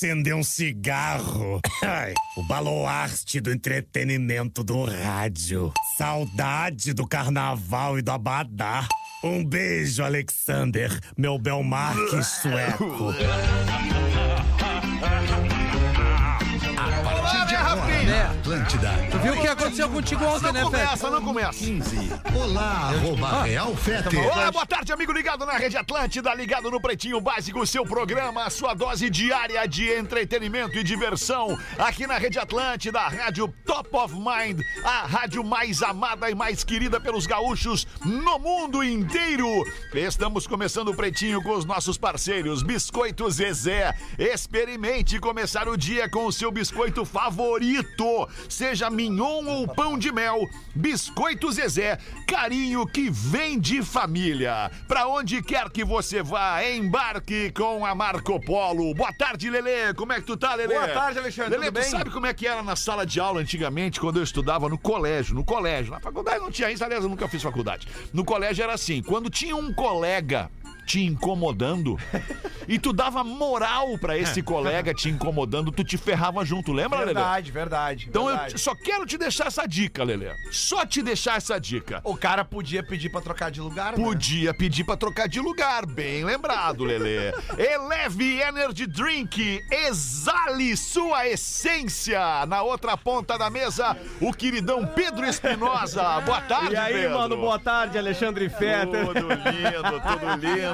acender um cigarro. O baluarte do entretenimento do rádio. Saudade do carnaval e do abadá. Um beijo, Alexander, meu Belmarque sueco. Olá, né, Rafinha? Atlântida. Tu viu o que aconteceu contigo ontem, né, Não Fede? começa, não começa. 15. Olá, arroba Real Fete. Olá, boa tarde, amigo ligado na Rede Atlântida, ligado no Pretinho Básico, seu programa, a sua dose diária de entretenimento e diversão, aqui na Rede Atlântida, a rádio Top of Mind, a rádio mais amada e mais querida pelos gaúchos no mundo inteiro. Estamos começando o Pretinho com os nossos parceiros, Biscoito Zezé. Experimente começar o dia com o seu biscoito favorito, seja mignon ou pão de mel. Biscoito Zezé, carinho que vem de família. Pra onde quer que você vá, embarque com a Marco Polo. Boa tarde, Lelê. Como é que tu tá, Lelê? Boa tarde, Alexandre. Lelê, Tudo tu sabe como é que era na sala de aula antigamente, quando eu estudava no colégio? No colégio. Na faculdade não tinha isso, aliás, eu nunca fiz faculdade. No colégio era assim, quando tinha um colega te incomodando e tu dava moral pra esse colega te incomodando, tu te ferrava junto, lembra, Lelê? Verdade, verdade. Então eu verdade. só quero te deixar essa dica, Lelê. Só te deixar essa dica. O cara podia pedir pra trocar de lugar, né? Podia pedir pra trocar de lugar, bem lembrado, Lelê. Eleve Energy Drink, exale sua essência. Na outra ponta da mesa, o queridão Pedro Espinosa. Boa tarde, E aí, Pedro. mano, boa tarde, Alexandre Fetter. Tudo lindo, tudo lindo.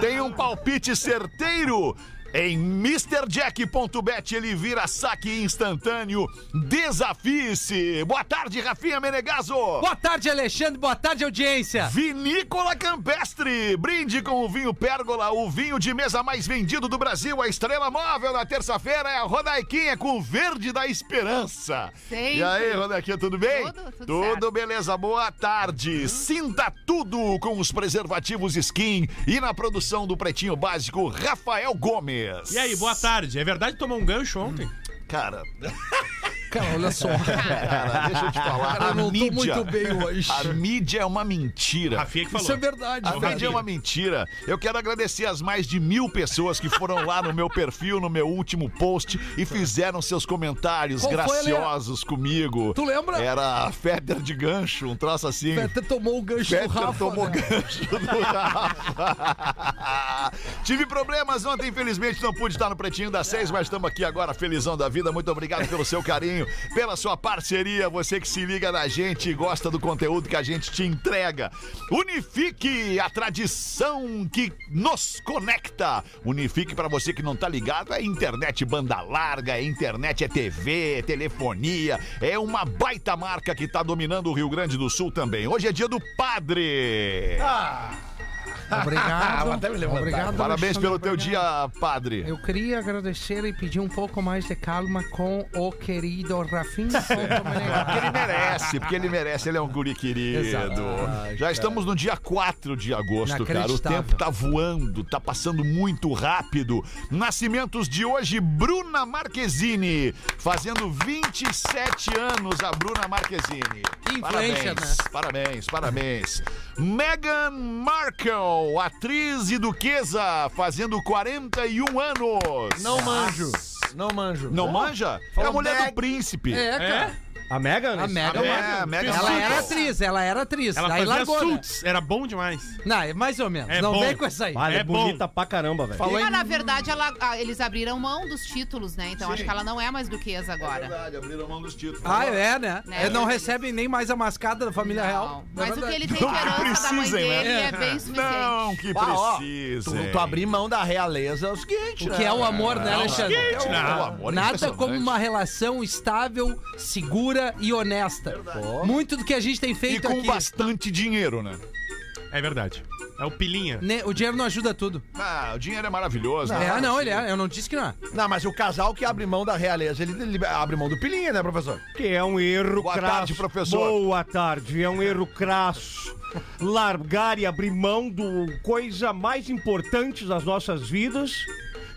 Tem um palpite certeiro. Em MrJack.bet ele vira saque instantâneo. Desafie-se. Boa tarde, Rafinha Menegaso. Boa tarde, Alexandre. Boa tarde, audiência. Vinícola Campestre. Brinde com o vinho Pérgola, o vinho de mesa mais vendido do Brasil. A estrela móvel na terça-feira é a Rodaiquinha com verde da esperança. Sempre. E aí, Rodaiquinha, tudo bem? Tudo, tudo certo. beleza. Boa tarde. Sinta tudo com os preservativos Skin e na produção do Pretinho Básico, Rafael Gomes. E aí, boa tarde. É verdade que tomou um gancho ontem? Cara, Cara, olha só. cara, deixa eu te falar. Cara, a eu não tô mídia, muito bem hoje. A mídia é uma mentira. Rafinha que falou. Isso é verdade, A mídia é uma mentira. Eu quero agradecer as mais de mil pessoas que foram lá no meu perfil, no meu último post e fizeram seus comentários Qual graciosos comigo. Tu lembra? Era Feder de gancho, um troço assim. Até tomou o gancho Fetter do Rafa. tomou né? gancho do Rafa. Tive problemas ontem, infelizmente não pude estar no Pretinho das Seis, mas estamos aqui agora, felizão da vida. Muito obrigado pelo seu carinho, pela sua parceria, você que se liga na gente e gosta do conteúdo que a gente te entrega. Unifique, a tradição que nos conecta. Unifique, para você que não tá ligado, é internet banda larga, é internet, é TV, é telefonia, é uma baita marca que tá dominando o Rio Grande do Sul também. Hoje é dia do padre. Obrigado. até me levantar. Obrigado, Parabéns Alexandre, pelo teu obrigado. dia, padre. Eu queria agradecer e pedir um pouco mais de calma com o querido Rafinha. Porque ele merece, porque ele merece, ele é um guri querido. Exato. Já estamos no dia 4 de agosto, cara. O tempo tá voando, tá passando muito rápido. Nascimentos de hoje, Bruna Marquezine, fazendo 27 anos a Bruna Marquezine. Que influência, parabéns, né? Parabéns, parabéns. Meghan Markle, atriz e duquesa, fazendo 41 anos. Não manjo. Não manjo. Não manja? É a mulher do príncipe. É, cara. A Megan? A Megan. É, Meghan Ela Markle. era atriz, ela era atriz. Ela Aí fazia largou, né? suits. Era bom demais. Não, é mais ou menos. É não bom. vem com essa aí. Vale, é É bom. bonita pra caramba, velho. Falou Mas, na verdade, ela- ah, eles abriram mão dos títulos, né? Então Sim. acho que ela não é mais duquesa agora. Verdade, abriram mão dos títulos. Ah, é, né? Né? Ele não recebe nem mais a mascada da família real. Não. É Mas o que ele tem de Não que herança da mãe precisem, né? dele é bem suficiente. Não, que Ah, ó, precisa. Tu, tu abrir mão da realeza é o seguinte, O que é o amor, né, Alexandre? É não. o amor Nada impressionante. como uma relação estável, segura e honesta. Muito do que a gente tem E feito com aqui. bastante dinheiro, né? É verdade. É o pilinha. né, O dinheiro não ajuda tudo. Ah, o dinheiro é maravilhoso. né? é, não, ele é. Eu não disse que não é. Não, mas o casal que abre mão da realeza, ele, ele abre mão do pilinha, né, professor? Que é um erro Boa crasso. tarde, professor. Boa tarde. É um erro crasso. Largar e abrir mão do coisa mais importante das nossas vidas,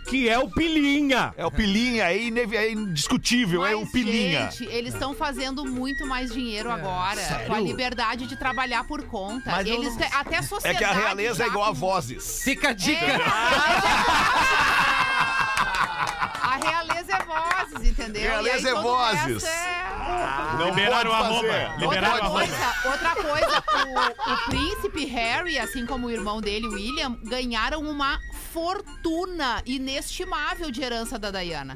que é o pilinha. É o pilinha, é, inevi- é indiscutível, é o Mas, pilinha. gente, eles estão fazendo muito mais dinheiro agora. sério? Com a liberdade de trabalhar por conta. Mas eles não- até a É sociedade. que a realeza é igual a vozes. Fica a dica. É. A vozes, entendeu? Realeza e aí é vozes. é- Não Liberaram a. Não Liberaram Outra coisa, outra coisa, o, o príncipe Harry, assim como o irmão dele, William, ganharam uma fortuna inestimável de herança da Diana.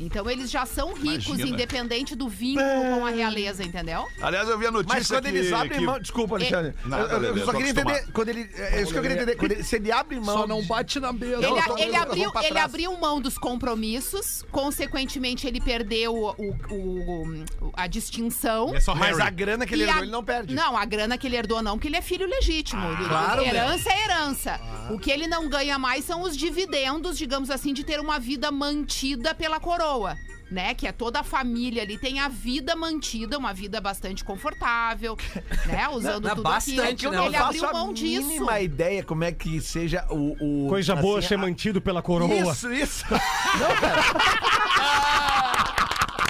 Então eles já são ricos, Imagina. independente do vínculo com a realeza, entendeu? Aliás, eu vi a notícia Mas quando que... eles abrem que- mão. Desculpa, Alexandre. Nada, eu, eu Lelê, só queria entender. Quando ele, é isso que eu queria entender. Quando ele- se ele abre mão. Só não bate na mesa. Ele, eu tô- ele eu abriu, ele abriu mão dos compromissos, consequentemente ele perdeu o, o- o- a distinção. É só Mas a grana que ele herdou, a- ele não perde. Não, a grana que ele herdou não, porque ele é filho legítimo. claro, herança é herança. O que ele não ganha mais são os dividendos, digamos assim, de ter uma vida mantida pela coroa. Né, que é toda a família ali tem a vida mantida, uma vida bastante confortável, né? Usando Não, tudo bastante, aquilo. né? Ele Eu abriu mão a disso. mínima ideia como é que seja o. o- Coisa boa assim, ser a- mantido pela coroa. Isso, isso. Não, cara.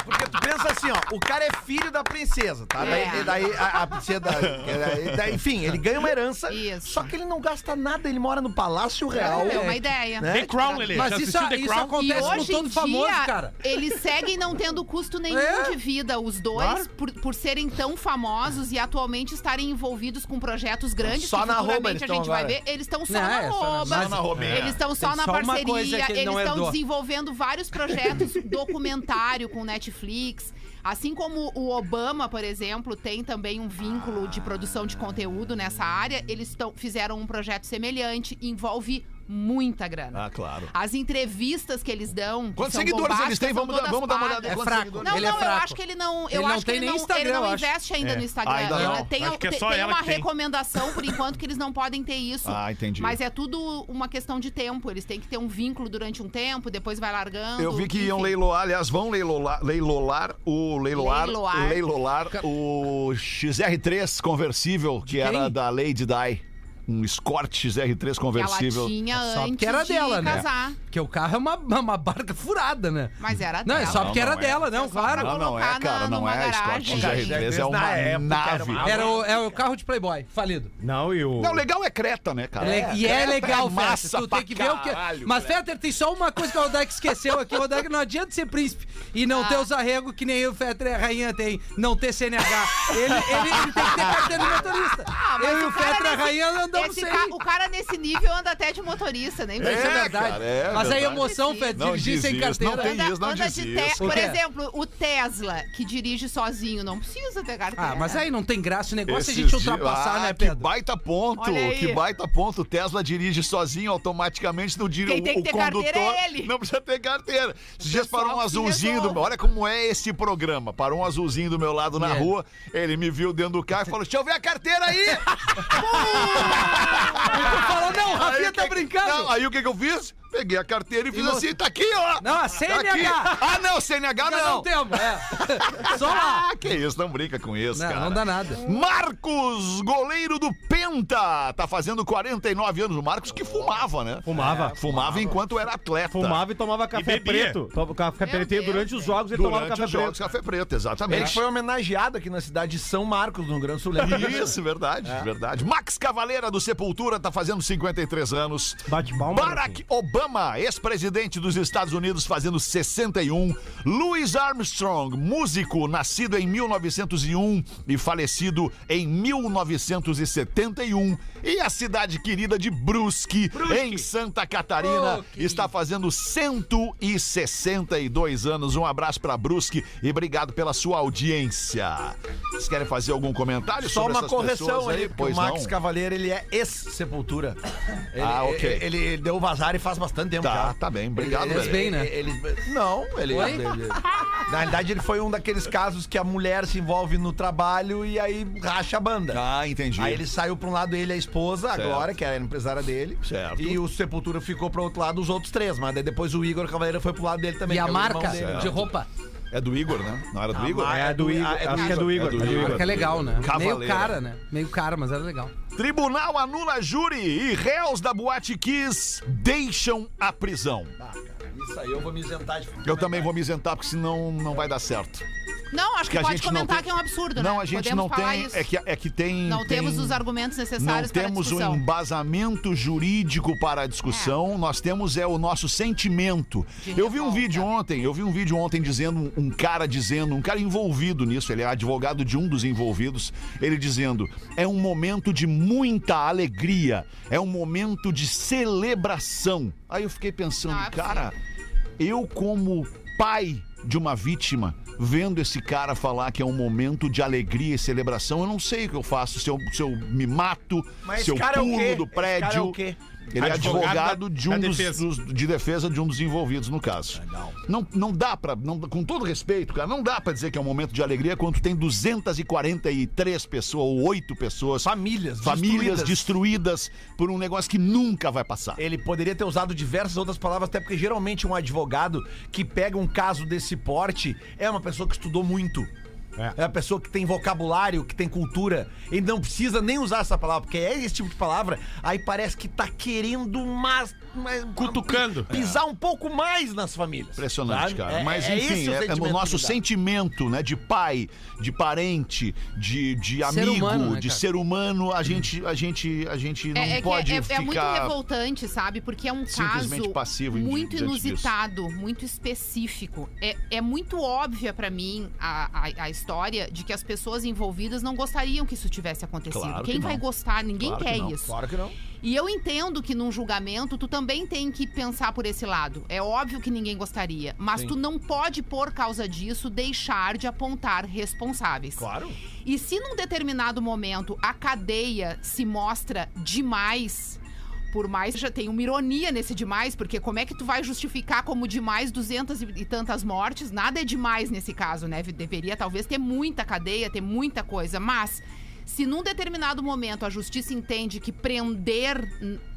Porque tu pensa assim, ó, o cara é filho da princesa, tá? É. Daí, daí a, a princesa. daí- daí- enfim, ele ganha uma herança. Isso. Só que ele não gasta nada, ele mora no Palácio Real. É uma ideia. Né? The Crown, Lelê. Mas Já isso, assistiu The isso Crown? E acontece com hoje em todo dia, famoso, cara. eles seguem não tendo custo nenhum É. de vida, os dois, Claro. por, por serem tão famosos e atualmente estarem envolvidos com projetos grandes Só que na arroba futuramente eles a gente estão vai agora. ver. Eles estão só Não, na é, só na- arroba. só na arrobinha. Eles estão só Tem na só uma parceria. que ele eles não estão herdou. desenvolvendo vários projetos documentário com Netflix. Assim como o Obama, por exemplo, tem também um vínculo de produção de conteúdo nessa área, eles fizeram um projeto semelhante, envolve muita grana. Ah, claro. As entrevistas que eles dão. Quantos seguidores eles têm? Vamos dar, vamos dar uma olhada. É Quantos fraco. seguidores? Não, Ele é não, eu fraco. acho que ele não. Eu Ele não acho tem que ele nem não, Instagram, ele não eu acho. investe ainda É. no Instagram. Ainda não. Tem, Acho que é só tem ela uma que tem. recomendação, por enquanto, que eles não podem ter isso. Ah, entendi. Mas é tudo uma questão de tempo. Eles têm que ter um vínculo durante um tempo, depois vai largando. Eu vi que iam enfim. leiloar, aliás, vão leiloar, leilolar o leiloar, Leiloar. leilolar o XR3 conversível que era da Lady Di. Um Escort XR3 Que ela conversível. tinha Só antes porque era de dela, né? casar. Porque o carro é uma, uma barca furada, né? Mas era Não, é só porque Não, era não é. dela, não, É claro. Não, não é, colocar cara, na- não numa é. Escort garagem. XR3 é uma época, nave. Era o, é o carro de Playboy, falido. Não, e o. Não, legal é Creta, né, cara? Le- e é legal, é massa. Tu pra tem que ver o que. caralho, Mas. Fetter, tem só uma coisa que o Rodaica esqueceu aqui. O Rodaica não adianta ser príncipe e não ter os arregos que nem o Fetter e a rainha tem. Não ter CNH. Ele, ele, ele tem que ter carteira de motorista. Ah, mas Eu e o Fetter e a rainha andamos esse sem. ca- O cara nesse nível anda até de motorista, nem Isso é, É, verdade. cara, é Mas a verdade. emoção, Fetter, Não dirigir sem carteira. não tem Anda, isso, não anda de te... O Por exemplo, o Tesla, que dirige sozinho, não precisa ter carteira. Ah, mas aí não tem graça o negócio é a Esses gente dias- ultrapassar, Ah, né, Que Pedro? baita ponto, que baita ponto. O Tesla dirige sozinho automaticamente no dire... Quem tem que o ter condutor carteira é ele. Não precisa ter carteira. Esses dias parou um que azulzinho do... Olha como é esse programa. Parou um azulzinho do meu lado na É. rua, ele me viu dentro do carro e falou: Deixa eu ver a carteira aí! Falou, não, o Rafinha Aí, tá que- brincando. Não, aí o que, que eu fiz? Peguei a carteira e fiz não- assim, tá aqui, ó! Não, a Tá CNH. aqui. Ah, não, CNH não! não temos, é. Só lá. Ah, que isso, não brinca com isso, Não, cara. não dá nada. Marcos, goleiro do Penta, tá fazendo 49 anos. O Marcos que fumava, né? Fumava. Fumava enquanto era atleta. Fumava e tomava café bebia. preto. Toma- Café Meu preto Deus, durante os jogos ele tomava Durante café os jogos, preto. café preto, Ele exatamente. foi homenageado aqui na cidade de São Marcos, no Grande do Sul. Isso, verdade, verdade. Max Cavaleira do Sepultura tá fazendo 53 anos. Bate palma. Barack Obama, ex-presidente dos Estados Unidos, fazendo 61. Louis Armstrong, músico, nascido em 1901 e falecido em 1971. E a cidade querida de Brusque, em Santa Catarina, Oh, que está fazendo 162 anos. Um abraço para Brusque e obrigado pela sua audiência. Vocês querem fazer algum comentário Só sobre uma essas correção aí, Pois o Max não. Cavaleiro, ele é ex-sepultura. Ah, ok. Ele, ele deu vazar e faz bastante tempo Tá, já. tá bem. Obrigado, Ele- velho. bem, né? Ele, não, ele, Oi? ele- Na realidade, ele foi um daqueles casos que a mulher se envolve no trabalho e aí racha a banda. Ah, entendi. Aí ele saiu pra um lado ele e a esposa, Certo. agora, que era a empresária dele. Certo. E o Sepultura ficou pro outro lado, os outros três. Mas depois o Igor Cavaleiro foi pro lado dele também. E a é marca de roupa. É do Igor, né? Não era do A Igor? marca- É do Igor. Ah, é do Acho que é do Igor. É do Igor. Igor. Que é legal, né? Meio Cavaleira. cara, né? Meio cara, mas era legal. Tribunal anula júri e réus da Boate Kiss deixam a prisão. Ah, cara, Isso aí eu vou me isentar de Eu também vou me isentar, porque senão não vai dar certo. Não, acho que, Que a pode gente não comentar tem- que é um absurdo, Não, né? a gente Podemos não tem. isso. É que, é que tem. Não tem- temos os argumentos Não necessários para a temos um embasamento jurídico para a discussão, nós temos é o nosso sentimento. De Eu vi um vídeo ontem, eu vi um vídeo ontem dizendo, um cara dizendo, um cara envolvido nisso, ele é advogado de um dos envolvidos, ele dizendo, é um momento de muita alegria, é um momento de celebração. Aí eu fiquei pensando, Não, é cara, eu como pai de uma vítima, vendo esse cara falar que é um momento de alegria e celebração, eu não sei o que eu faço, se eu, se eu me mato, Mas se eu é pulo quê? do Esse cara é prédio. o quê? Ele é Advogado de um dos, defesa. dos- de defesa de um dos envolvidos no caso. Não, não dá pra, não, com todo respeito, cara, não dá pra dizer que é um momento de alegria quando tem 243 pessoas ou 8 pessoas, Famílias famílias destruídas. destruídas por um negócio que nunca vai passar. Ele poderia ter usado diversas outras palavras, até porque geralmente um advogado que pega um caso desse porte é uma pessoa que estudou muito. É. a pessoa que tem vocabulário, que tem cultura. Ele não precisa nem usar essa palavra, porque é esse tipo de palavra, aí parece que tá querendo mais. mais Cutucando. Pisar um pouco mais nas famílias. Impressionante, sabe? cara. É- Mas é enfim, o é, é o sentimento nosso sentimento, né? De pai, de parente, de, de Ser amigo, humano, né, de ser humano, a gente, a gente, a gente não É, é que pode é, é ficar. muito revoltante, sabe? Porque é um caso passivo muito diante disso. inusitado, muito específico. É, é muito óbvia pra mim a, a, a história de que as pessoas envolvidas não gostariam que isso tivesse acontecido. Claro que Quem não. vai gostar? Ninguém Claro que quer não. isso. Claro que não. E eu entendo que num julgamento tu também tem que pensar por esse lado. É óbvio que ninguém gostaria, mas tu não pode por causa disso deixar de apontar responsáveis. Claro. E se num determinado momento a cadeia se mostra demais, por mais já tem uma ironia nesse demais, porque como é que tu vai justificar como demais duzentas e tantas mortes? Nada é demais nesse caso, né? Deveria talvez ter muita cadeia, ter muita coisa, mas se num determinado momento a justiça entende que prender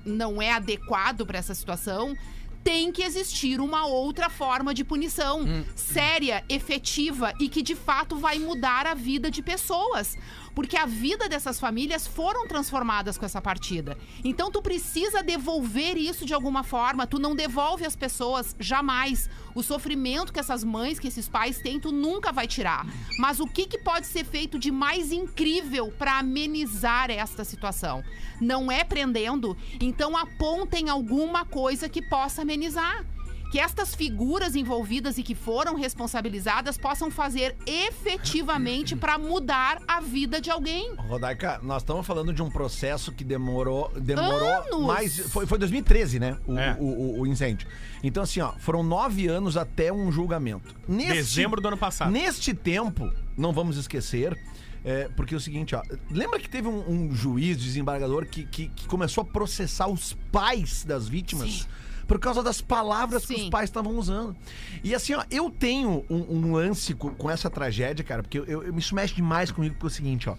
não é adequado para essa situação, tem que existir uma outra forma de punição séria, efetiva e que de fato vai mudar a vida de pessoas. Porque a vida dessas famílias foram transformadas com essa partida. Então tu precisa devolver isso de alguma forma. Tu não devolve às pessoas jamais. O sofrimento que essas mães, que esses pais têm, tu nunca vai tirar. Mas o que, que pode ser feito de mais incrível para amenizar esta situação? Não é prendendo, então apontem alguma coisa que possa amenizar. Que estas figuras envolvidas e que foram responsabilizadas possam fazer efetivamente para mudar a vida de alguém. Rodaica, nós estamos falando de um processo que demorou. Demorou Anos! mais. Foi, foi 2013, né? O, É. o, o- o incêndio. Então, assim, ó, foram nove anos até um julgamento. Neste, Dezembro do ano passado. Neste tempo, não vamos esquecer. é, porque é o seguinte, ó. Lembra que teve um, um juiz, desembargador, que, que, que começou a processar os pais das vítimas? Sim. Por causa das palavras que Sim. os pais estavam usando. E assim, ó, eu tenho um, um lance com, com essa tragédia, cara, porque eu, eu, isso mexe demais comigo, porque é o seguinte, ó.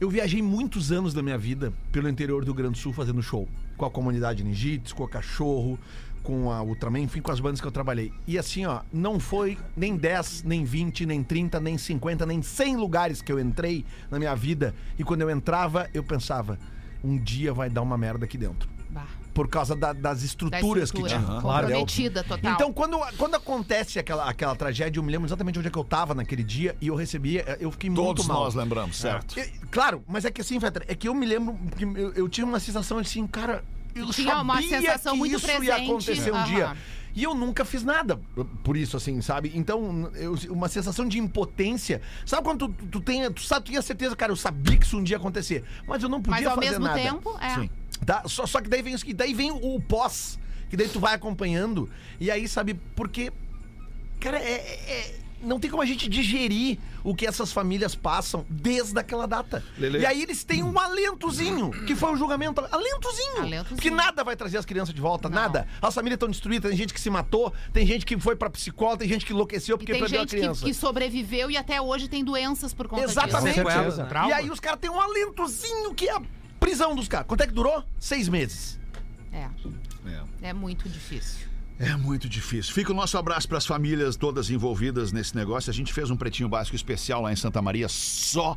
Eu viajei muitos anos da minha vida pelo interior do Rio Grande do Sul fazendo show. Com a comunidade Ninjitsu, com a Cachorro, com a Ultraman, enfim, com as bandas que eu trabalhei. E assim, ó, não foi nem 10, nem 20, nem 30, nem 50, nem 100 lugares que eu entrei na minha vida. E quando eu entrava, eu pensava, um dia vai dar uma merda aqui dentro. Por causa da- das da estruturas que estrutura tinha. comprometida total. Então, quando, quando acontece aquela, aquela tragédia, eu me lembro exatamente onde é que eu tava naquele dia e eu recebia, eu fiquei Todos muito mal. nós lembramos, certo? E- claro, mas é que assim, Fetter, é que eu me lembro que eu, eu tinha uma sensação assim, cara, eu Tinha uma sabia sensação que muito isso ia presente. acontecer um Aham. dia. E eu nunca fiz nada por isso, assim, sabe? Então, eu- uma sensação de impotência. Sabe quando tu, tu tem, tu sabe, tu tinha certeza, cara, eu sabia que isso um dia ia acontecer, mas eu não podia Mas ao fazer mesmo nada. tempo, é. Sim. Tá? Só, só que daí vem, daí vem o pós, que daí tu vai acompanhando, e aí, sabe, porque, cara, é, é- não tem como a gente digerir o que essas famílias passam desde aquela data. Lelê. E aí eles têm um alentozinho, que foi o julgamento. Alentozinho. Alentozinho. Porque nada vai trazer as crianças de volta, Não. nada. As famílias estão destruídas, tem gente que se matou, tem gente que foi pra psicóloga, tem gente que enlouqueceu porque tem perdeu a gente que, criança. que sobreviveu e até hoje tem doenças por conta Exatamente. disso. Sequela, né? E aí os caras têm um alentozinho que é prisão dos caras. Quanto é que durou? Seis meses. É. É muito difícil. É muito difícil. Fica o nosso abraço para as famílias todas envolvidas nesse negócio. A gente fez um pretinho básico especial lá em Santa Maria só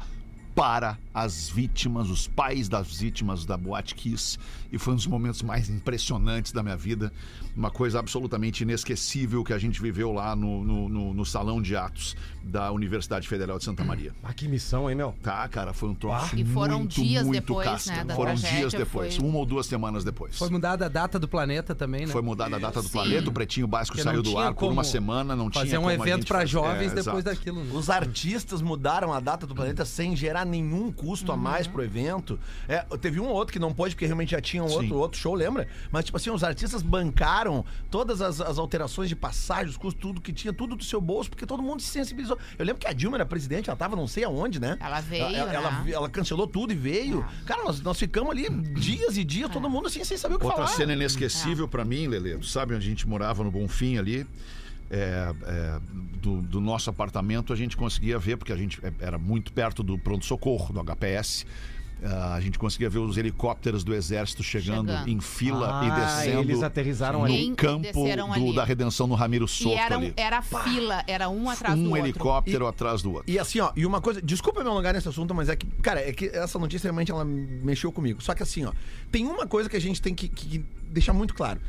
para as vítimas, os pais das vítimas da Boate Kiss. E foi um dos momentos mais impressionantes da minha vida. Uma coisa absolutamente inesquecível que a gente viveu lá no, no, no- no Salão de Atos da Universidade Federal de Santa Maria. Ah, que missão, hein, meu? Tá, cara, foi um troço E foram muito, dias muito depois, casca. né, da Foram tragédia, dias depois, foi- uma ou duas semanas depois. Foi mudada a data do planeta também, né? Foi mudada a data do Sim. planeta, o Pretinho Básico Porque saiu do tinha ar por uma semana, não tinha Fazer um evento fazer- jovens é, depois exato. daquilo. né? Os artistas mudaram a data do planeta sem gerar nenhum custo a mais pro evento. É, teve um ou outro que não pôde, porque realmente já tinha um outro, outro show, lembra? Mas, tipo assim, os artistas bancaram todas as, as alterações de passagem, os custos, tudo que tinha, tudo do seu bolso, porque todo mundo se sensibilizou. Eu lembro que a Dilma era presidente, ela tava não sei aonde, né? Ela veio, Ela, ela, né? ela cancelou tudo e veio. Cara, nós, nós ficamos ali dias e dias, todo mundo assim, sem saber o que Outra falar. cena inesquecível pra mim, Lelê, tu sabe onde a gente morava no Bonfim ali? É, é, do, do nosso apartamento a gente conseguia ver, porque a gente é, era muito perto do pronto-socorro, do HPS. Ah, a gente conseguia ver os helicópteros do exército chegando, Chegando. em fila Ah, e descendo eles aterrizaram no ali. Campo do- ali. da Redenção no Ramiro E Soto era, um- ali. era fila, era um atrás do um outro. helicóptero atrás do outro. E assim, ó, e uma coisa, desculpa me alongar nesse assunto, mas é que, cara, é que essa notícia realmente ela mexeu comigo. Só que assim, ó, tem uma coisa que a gente tem que, que- que deixar muito claro.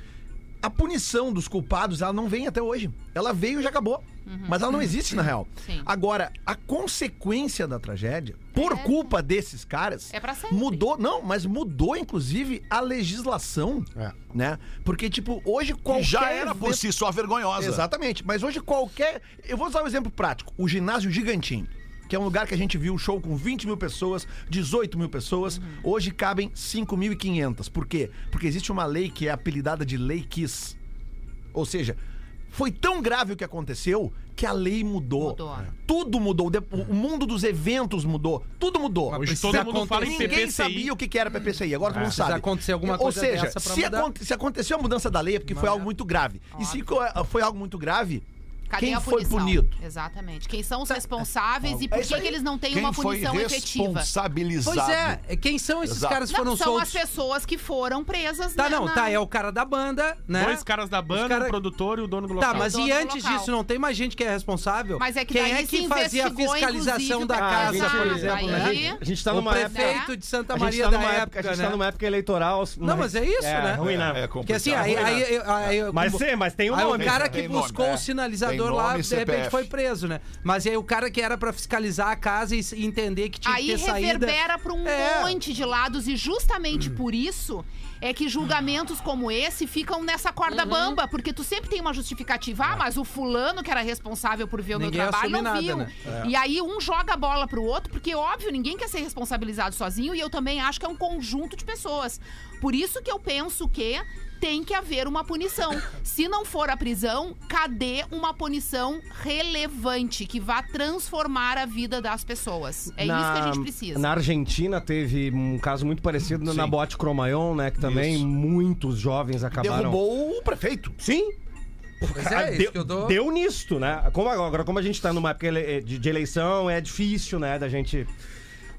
A punição dos culpados, ela não vem até hoje. Ela veio e já acabou. Mas ela não existe, na real. Sim. Agora, a consequência da tragédia, por É. culpa desses caras, É pra sempre. mudou, não, mas mudou, inclusive, a legislação, É. né? Porque, tipo, hoje Que qualquer... já era por si só vergonhosa. Exatamente. Mas hoje qualquer. Eu vou usar um exemplo prático. O ginásio Gigantinho. Que é um lugar que a gente viu o show com 20 mil pessoas, 18 mil pessoas. Hoje cabem 5.500. Por quê? Porque existe uma lei que é apelidada de Lei Kiss. Ou seja, foi tão grave o que aconteceu que a lei mudou. Mudou. Tudo mudou. O mundo dos eventos mudou. Tudo mudou. Hoje todo mundo fala em Ninguém PPCI. sabia o que era PPCI, agora todo mundo Precisa sabe. acontecer alguma Ou coisa seja, dessa pra se, mudar. aconte- se aconteceu a mudança da lei é porque foi Mas algo é. muito grave. E se foi algo muito grave, Cadê quem a foi punição? punido? Exatamente. Quem são os responsáveis e por isso que, que eles não têm Quem uma foi punição efetiva? responsabilizado? Pois é, quem são esses Exato. caras que Não, foram são soltos? as pessoas que foram presas Tá, na- não, na- tá, é o cara da banda, né? Dois caras da banda, cara- o produtor e o dono do local. Tá, mas e antes disso, não tem mais gente que é responsável? Mas é que Quem daí é que fazia a fiscalização da casa, prefeito, por ah, exemplo, aí- né? A gente tá o numa época. prefeito de Santa gente Maria tá da época, a gente né? tá numa época eleitoral. Não, mas é isso, é, né? ruim, né? É Porque assim, complicado. aí, né? Mas sim, mas tem um nome. o cara que buscou é. o sinalizador Tem lá, nome e de repente CPF. foi preso, né? Mas aí o cara que era pra fiscalizar a casa e entender que tinha Aí que ter saída... reverbera para um É. monte de lados e justamente por isso é que julgamentos como esse ficam nessa Uhum. corda bamba, porque tu sempre tem uma justificativa, ah, mas o fulano que era responsável por ver o Ninguém meu trabalho não nada, viu. né? E aí um joga a bola pro outro, porque óbvio, ninguém quer ser responsabilizado sozinho e eu também acho que é um conjunto de pessoas. Por isso que eu penso que tem que haver uma punição. Se não for a prisão, cadê uma punição relevante que vá transformar a vida das pessoas? É isso que a gente precisa. Na Argentina teve um caso muito parecido na Sim. Boate Cromayon, né? Que também Isso. muitos jovens acabaram. Derrubou o prefeito. Sim. Pois é, isso deu, que eu tô- deu nisto, né? Como agora, como a gente tá numa época de eleição, é difícil, né, da gente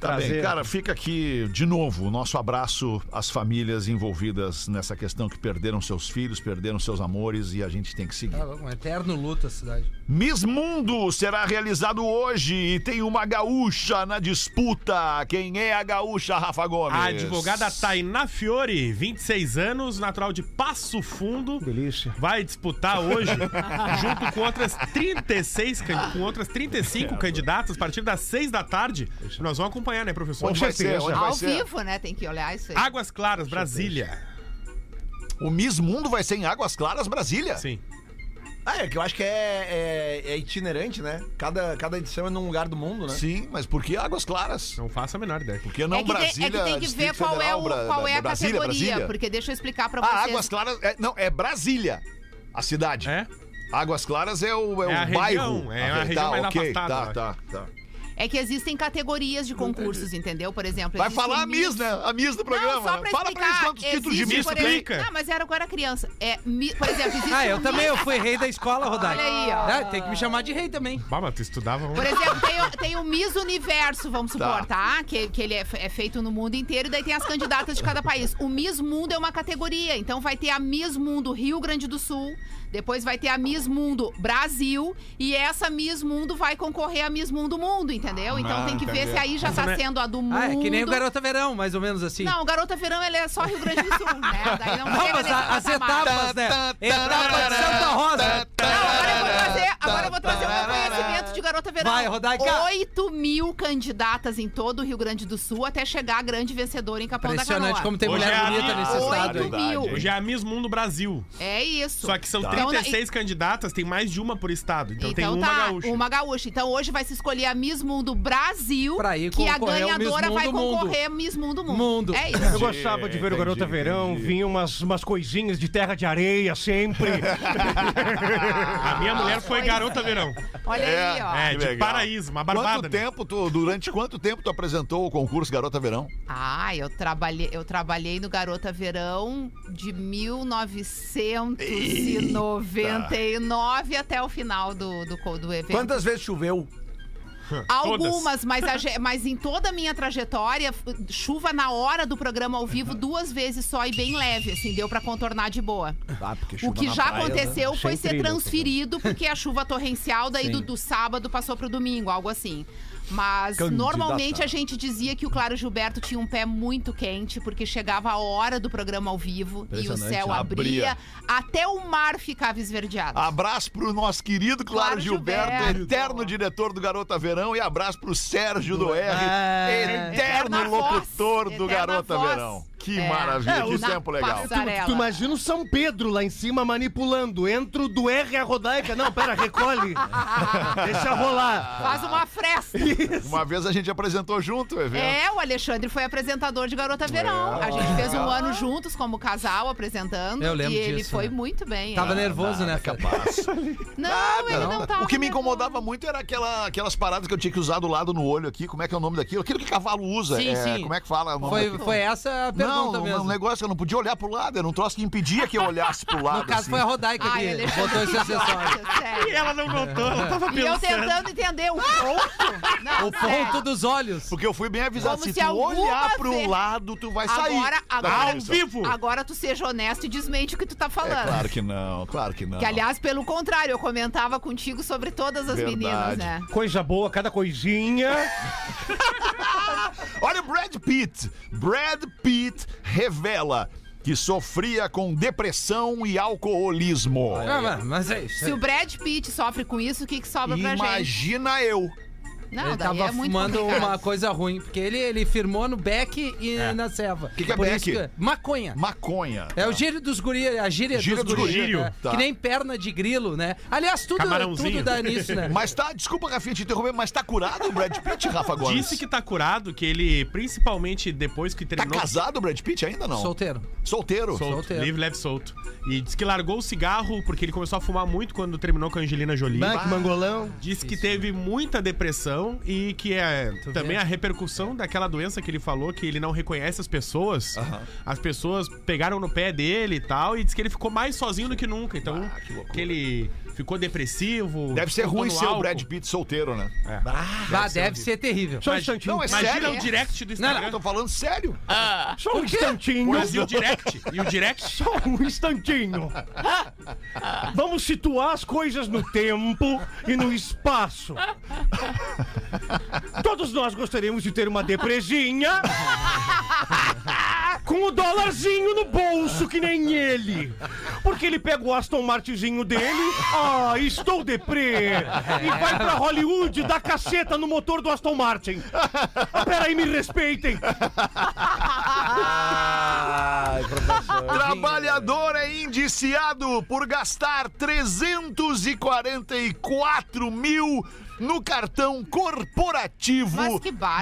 Tá trazer. bem, cara, fica aqui de novo o nosso abraço às famílias envolvidas nessa questão que perderam seus filhos, perderam seus amores e a gente tem que seguir. Tá louco, um eterno luto a cidade. Miss Mundo será realizado hoje e tem uma gaúcha na disputa. Quem é a gaúcha, Rafa Gomes? A advogada Tainá Fiore, 26 anos, natural de Passo Fundo, Delícia. vai disputar hoje, junto com outras 36, can- com outras 35 candidatas, a partir das 6 da tarde. Nós vamos acompanhar, né, professor? Onde vai ser? Onde vai Ao ser? vivo, né? Tem que olhar isso aí. Águas Claras, Brasília. O Miss Mundo vai ser em Águas Claras, Brasília. Sim. Ah, é que eu acho que é, é- é itinerante, né? Cada, cada edição é num lugar do mundo, né? Sim, mas por que Águas Claras? Não faço a menor ideia. Por que não é, que tem, Brasília? é que tem que ver Distrito qual é, Federal, o, Bra- qual é a Brasília, categoria, Brasília? porque deixa eu explicar pra Ah, vocês. Águas Claras. é- não, é Brasília. A cidade. É? Águas Claras é o, é É o a bairro. região, é a Ah, região tá, mais ok, afastada, Tá, tá, tá. É que existem categorias de concursos, entendeu? Por exemplo, Vai falar a Miss, né? A Miss do programa. Não, só né? pra Fala pra eles quantos títulos de Miss tem. Não, mas era quando era criança. É, mi- por exemplo, existe Ah, eu o também, eu fui rei da escola, Rodaica. Olha aí, ó. É, tem que me chamar de rei também. Bah, mas tu estudava... Por exemplo, tem o, tem o Miss Universo, vamos supor, Tá. tá? Que, que ele é, fe- é feito no mundo inteiro, e daí tem as candidatas de cada país. O Miss Mundo é uma categoria, então vai ter a Miss Mundo Rio Grande do Sul, depois vai ter a Miss Mundo Brasil, e essa Miss Mundo vai concorrer a Miss Mundo Mundo, entendeu? Então Ah, tem que ver entendi. se aí já tá sendo a do mundo. Ah, é que nem o Garota Verão, mais ou menos assim. Não, o Garota Verão ele é só Rio Grande do Sul, né? Daí não, Não, mas a- as etapas, né? Etapa de Santa Rosa. Não, agora eu vou trazer, agora eu vou trazer um conhecimento de Garota Verão. Vai, Rodaica. 8 mil candidatas em todo o Rio Grande do Sul até chegar a grande vencedora em Capão da Impressionante Canoa. como tem mulher é bonita nesse estado. Oito aí. mil. Hoje é a Miss Mundo Brasil. É isso. Só que são Então, 36 candidatas, tem mais de uma por estado. Então, tem Então uma tá, gaúcha. uma gaúcha. Então hoje vai se escolher a Miss Mundo Brasil, Pra ir que a ganhadora vai Mundo. concorrer Miss Mundo Mundo. Mundo. É Eu isso. gostava de ver o Garota entendi, Verão, entendi. vinha umas, umas coisinhas de terra de areia sempre. A minha mulher foi Coisa. garota verão. Olha aí, ó. É, de legal. paraíso, uma barbada. Quanto né? tempo tu, durante quanto tempo tu apresentou o concurso Garota Verão? Ah, eu trabalhei, eu trabalhei no Garota Verão de 1999 até o final do, do, do evento. Quantas vezes choveu? Algumas, mas, a mas em toda a minha trajetória, chuva na hora do programa ao vivo duas vezes só e bem leve, assim, deu pra contornar de boa. Ah, O que já aconteceu foi Sem ser trilha, transferido, porque a chuva torrencial daí do, do sábado passou pro domingo, algo assim. Mas Candidata. normalmente a gente dizia que o Claro Gilberto tinha um pé muito quente, porque chegava a hora do programa ao vivo e o céu abria, Abria. até o mar ficava esverdeado. Abraço pro nosso querido Claro, Claro Gilberto, Gilberto. eterno diretor do Garota Verão. E abraço pro Sérgio do R, Ah. eterno Eterna locutor voz, do eterna Garota voz. Verão. Que É. maravilha, É, que tempo legal. passarela. Tu imagina o São Pedro lá em cima manipulando. Entro do R a Rodaica. Não, pera, recolhe. Deixa rolar. Faz uma fresta. Uma vez a gente apresentou junto o evento. É, o Alexandre foi apresentador de Garota Verão. A gente fez um ano juntos como casal apresentando. Eu lembro e ele disso, foi né? muito bem. Tava é. nervoso, né, Fred? Não, ele não tava. O que me nervoso. incomodava muito era aquela, aquelas paradas que eu tinha que usar do lado no olho aqui. Como é que é o nome daquilo? Aquilo que cavalo usa. Sim, é, sim. Como é que fala? o nome Foi, foi essa a pergunta não, mesmo. um negócio que eu não podia olhar pro lado. Era um troço que impedia que eu olhasse pro lado. No caso assim. foi a Rodaica Ai, que botou esse acessório. E ela não notou, ela tava E eu pensando. tentando entender o ponto. Não, O sério. ponto dos olhos. Porque eu fui bem avisado. Como Se, se tu olhar pro vez- lado, tu vai sair. Agora, agora, Ao vivo! agora tu seja honesto e desmente o que tu tá falando. É claro que não, claro que não. Que, aliás, pelo contrário, eu comentava contigo sobre todas as Verdade. meninas, né? Coisa boa, cada coisinha. Olha o Brad Pitt. Brad Pitt revela que sofria com depressão e alcoolismo. Ah, mas- mas é isso. Se o Brad Pitt sofre com isso, o que, que sobra pra gente? Imagina eu. Não, ele daí tava é muito fumando complicado. uma coisa ruim, porque ele, ele firmou no Beck e na Seva. Que que é Por Beck? isso Maconha. Maconha. É o gírio dos guri, a gíria, Gíria dos dos guri. né? Tá. Que nem perna de grilo, né? Aliás, tudo, Camarãozinho. tudo dá nisso, né? Mas tá, desculpa, Rafinha, te interromper, mas tá curado o Brad Pitt, Rafa Gomes? Disse que tá curado, que ele, principalmente depois que Tá terminou. casado o Brad Pitt ainda não? Solteiro. Solteiro. Solto, Solteiro. livre, leve, solto. E disse que largou o cigarro porque ele começou a fumar muito quando terminou com a Angelina Jolie. Mangolão. Disse que teve muita depressão e que é também vê? a repercussão daquela doença que ele falou, que ele não reconhece as pessoas. As pessoas pegaram no pé dele e tal, e disse que ele ficou mais sozinho do que nunca. Então, Ah, que loucura. que ele ficou depressivo. Deve ser ficou ruim no ser o álcool. Brad Pitt solteiro, né? Ah, deve ser terrível. Só um instantinho. Não, é Imagina sério? o direct do Não, Instagram. não, eu tô falando sério. Só um instantinho. Mas e o direct? E o direct? Só um instantinho. Vamos situar as coisas no tempo e no espaço. Todos nós gostaríamos de ter uma depresinha com o dólarzinho no bolso, que nem ele. Porque ele pega o Aston Martinzinho dele, ah, estou deprê, e vai pra Hollywood dar caceta no motor do Aston Martin. Ah, peraí, me respeitem. Ai. Trabalhador é indiciado por gastar 344 mil no cartão corporativo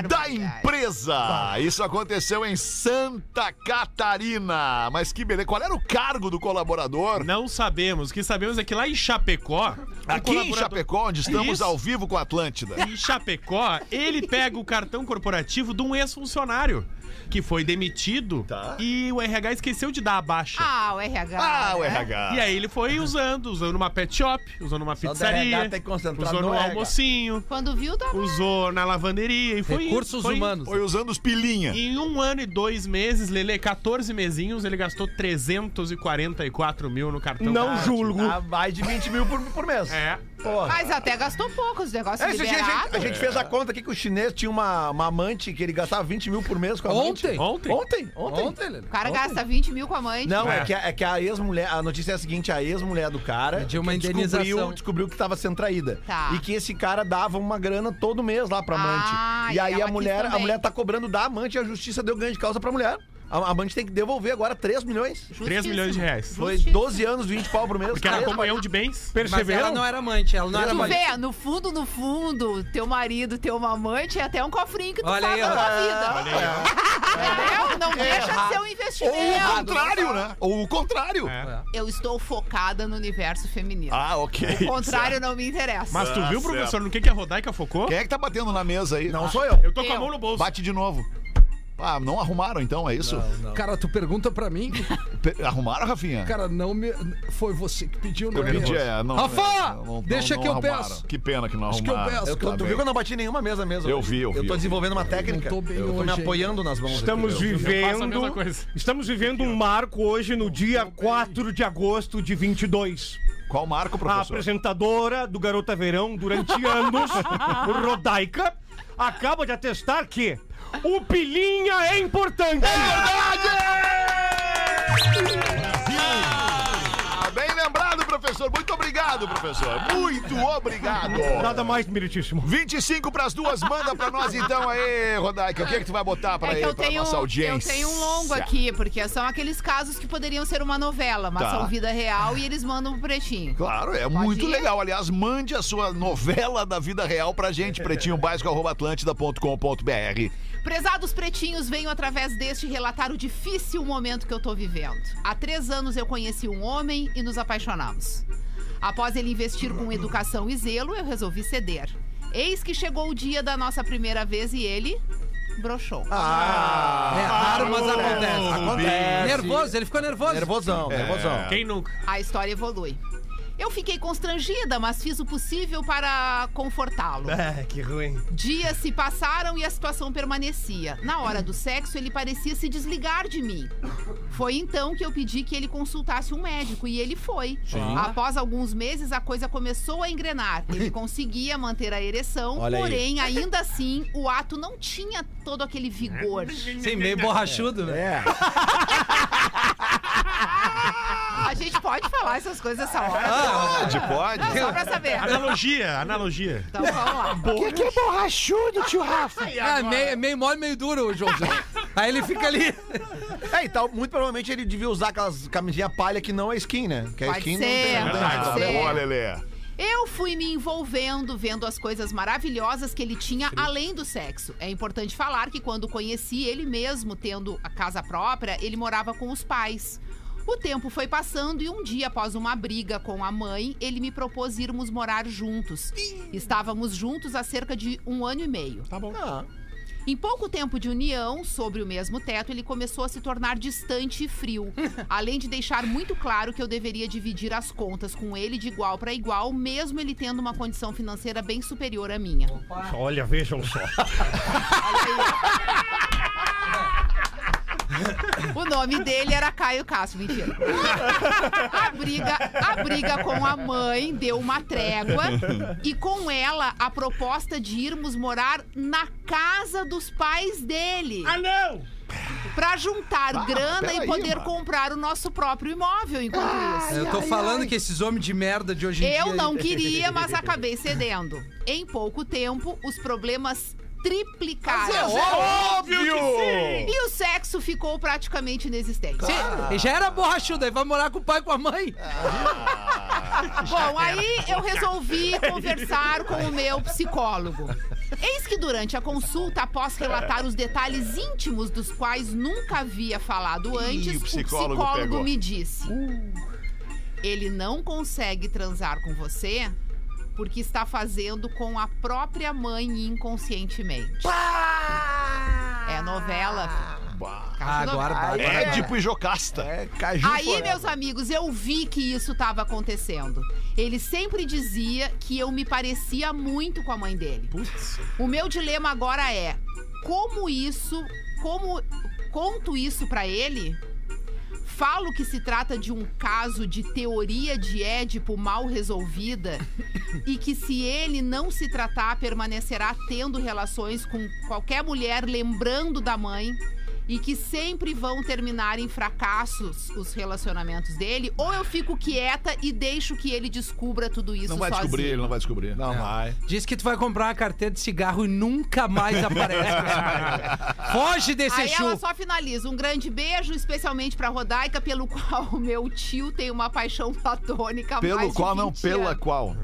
da cara. empresa. Isso aconteceu em Santa Catarina. Mas que beleza. Qual era o cargo do colaborador? Não sabemos. O que sabemos é que lá em Chapecó. Aqui em colaborador- Chapecó, onde estamos Isso. ao vivo com a Atlântida. Em Chapecó, ele pega o cartão corporativo de um ex-funcionário que foi demitido Tá. e o RH esqueceu de dar a baixa. Ah, o RH. Ah, o né? RH. E aí ele foi usando, usando uma pet shop, usando uma Só pizzaria, usou no no almocinho, Quando viu, tava... usou na lavanderia e foi Recursos foi- humanos. Foi usando os pilinha. Em um ano e dois meses, Lele, 14 mesinhos, ele gastou 344 mil no cartão. Não corporativo. julgo. Ah, mais de 20 mil por, por mês. É. Porra. Mas até gastou pouco os negócios esse dia a gente, a gente fez a conta aqui que o chinês tinha uma, uma amante que ele gastava 20 mil por mês com a amante. Ontem? Ontem? Ontem? Ontem. Ontem, Lelê. O cara gasta 20 mil com a mãe. Não, é, É. que, a- é que a ex-mulher, a notícia é a seguinte, a ex-mulher do cara Pediu uma descobriu, indenização. descobriu que tava sendo traída. Tá. E que esse cara dava uma grana todo mês lá pra amante. Ah, e e aí ela a quis mulher, a também. mulher tá cobrando da amante e a justiça deu ganho de causa pra mulher. A a amante tem que devolver agora 3 milhões. 3 milhões de reais. Foi Justíssimo. 12 anos, 20 pau por mês. Porque era Três, comunhão de bens. Mas Perceberam? ela não era amante, ela não era Tu amante. vê, no fundo, no fundo, teu marido, teu amante é até um cofrinho que tu Olha faz aí, na ó. tua vida. Olha aí, Entendeu? Não deixa de ser um Ou o investimento. contrário, né? Ou o contrário. É. Eu estou focada no universo feminino. Ah, ok. o contrário não me interessa. Mas tu Ah, viu, professor, no que, que a Rodaica focou? Quem é que tá batendo na mesa aí? Não sou eu. Eu tô com a mão no bolso. Bate de novo. Ah, não arrumaram então, é isso? Cara, tu pergunta pra mim, Pe- Arrumaram, Rafinha? cara, não me. Foi você que pediu, não eu é? pedi, eu? é, não, Rafa! é, não- não- Deixa não que eu arrumaram. peço. Que pena que não Acho que eu arrumaram. peço. Eu tô- Tá tu bem. viu que eu não bati nenhuma mesa mesmo? Eu vi, eu vi, Eu tô eu desenvolvendo uma técnica. tô bem eu tô hoje, me apoiando nas mãos. Estamos aqui. Eu a vivendo. coisa. Estamos vivendo um marco hoje no dia 4 de agosto de 22. Qual marco, A professor? apresentadora do Garota Verão durante anos, Rodaica, acaba de atestar que o pilinha é importante. Ah, Bem lembrado, professor. Muito obrigado, professor. Muito obrigado. Nada mais meritíssimo. 25 pras duas, manda pra nós então aí, Rodaica. O que é que tu vai botar pra, É aí, eu pra tenho, nossa eu audiência? tenho um longo aqui, porque são aqueles casos que poderiam ser uma novela, mas Tá. são vida real e eles mandam pro pretinho. Claro, é Pode muito ir? legal. Aliás, mande a sua novela da vida real pra gente, pretinhobásico.atlântida.com.br. Prezados pretinhos, venho através deste relatar o difícil momento que eu tô vivendo. Há três anos eu conheci um homem e nos apaixonamos. Após ele investir com educação e zelo, eu resolvi ceder. Eis que chegou o dia da nossa primeira vez e ele broxou. Ah, É raro, mas acontece. acontece. Nervoso, ele ficou nervoso. Nervosão, nervosão. Quem nunca? A história evolui. Eu fiquei constrangida, mas fiz o possível para confortá-lo. É, que ruim. Dias se passaram e a situação permanecia. Na hora do sexo, ele parecia se desligar de mim. Foi então que eu pedi que ele consultasse um médico e ele foi. Após alguns meses, a coisa começou a engrenar. Ele conseguia manter a ereção, Olha aí. porém, ainda assim, o ato não tinha todo aquele vigor. Sim, meio borrachudo, né? É. A gente pode falar essas coisas essa hora? Pode, pode. Só pra saber. Analogia, analogia. Então vamos lá. que é borrachudo, tio Rafa? É, meio, meio mole, meio duro, o Joãozinho. Aí ele fica ali. É, e tal, muito provavelmente ele devia usar aquelas camisinhas palha que não é skin, né? Que a Pode skin ser, não tem. pode ser. boa, Lelê. Eu fui me envolvendo, vendo as coisas maravilhosas que ele tinha além do sexo. É importante falar que quando o conheci, ele mesmo tendo a casa própria, ele morava com os pais. O tempo foi passando e um dia, após uma briga com a mãe, ele me propôs irmos morar juntos. Estávamos juntos há cerca de um ano e meio. Tá bom. Ah, Em pouco tempo de união, sobre o mesmo teto, ele começou a se tornar distante e frio. Além de deixar muito claro que eu deveria dividir as contas com ele de igual para igual, mesmo ele tendo uma condição financeira bem superior à minha. Olha, vejam só. O nome dele era Caio Castro, mentira. A briga, a briga com a mãe deu uma trégua e com ela a proposta de irmos morar na casa dos pais dele. Ah, não! Pra juntar Ah, grana e poder mano. comprar o nosso próprio imóvel enquanto isso. Eu tô falando que esses homens de merda de hoje em dia. Eu aí- não queria, mas acabei cedendo. Em pouco tempo, os problemas triplicaram. Óbvio! E o sexo ficou praticamente inexistente. Sim, e já era borrachudo, aí vai morar com o pai e com a mãe. Bom, aí eu resolvi conversar com o meu psicólogo. Eis que durante a consulta, após relatar os detalhes íntimos dos quais nunca havia falado antes, o o psicólogo psicólogo pegou. me disse: Ele não consegue transar com você porque está fazendo com a própria mãe inconscientemente. É novela. Bah. Caixa de Agora, novela. agora. Édipo e Jocasta. é caju Aí, forever. meus amigos, eu vi que isso estava acontecendo. Ele sempre dizia que eu me parecia muito com a mãe dele. O meu dilema agora é como isso, como conto isso pra ele, Falo que se trata de um caso de teoria de Édipo mal resolvida e que se ele não se tratar, permanecerá tendo relações com qualquer mulher lembrando da mãe e que sempre vão terminar em fracassos os relacionamentos dele, ou eu fico quieta e deixo que ele descubra tudo isso Não vai sozinho. descobrir, ele não vai descobrir. Não vai. Diz que tu vai comprar uma carteira de cigarro e nunca mais aparece com esse. Foge desse Aí ela chu. só finaliza. Um grande beijo, especialmente pra Rodaica, pelo qual o meu tio tem uma paixão platônica há Pelo mais de qual, não, 20 pela anos. qual.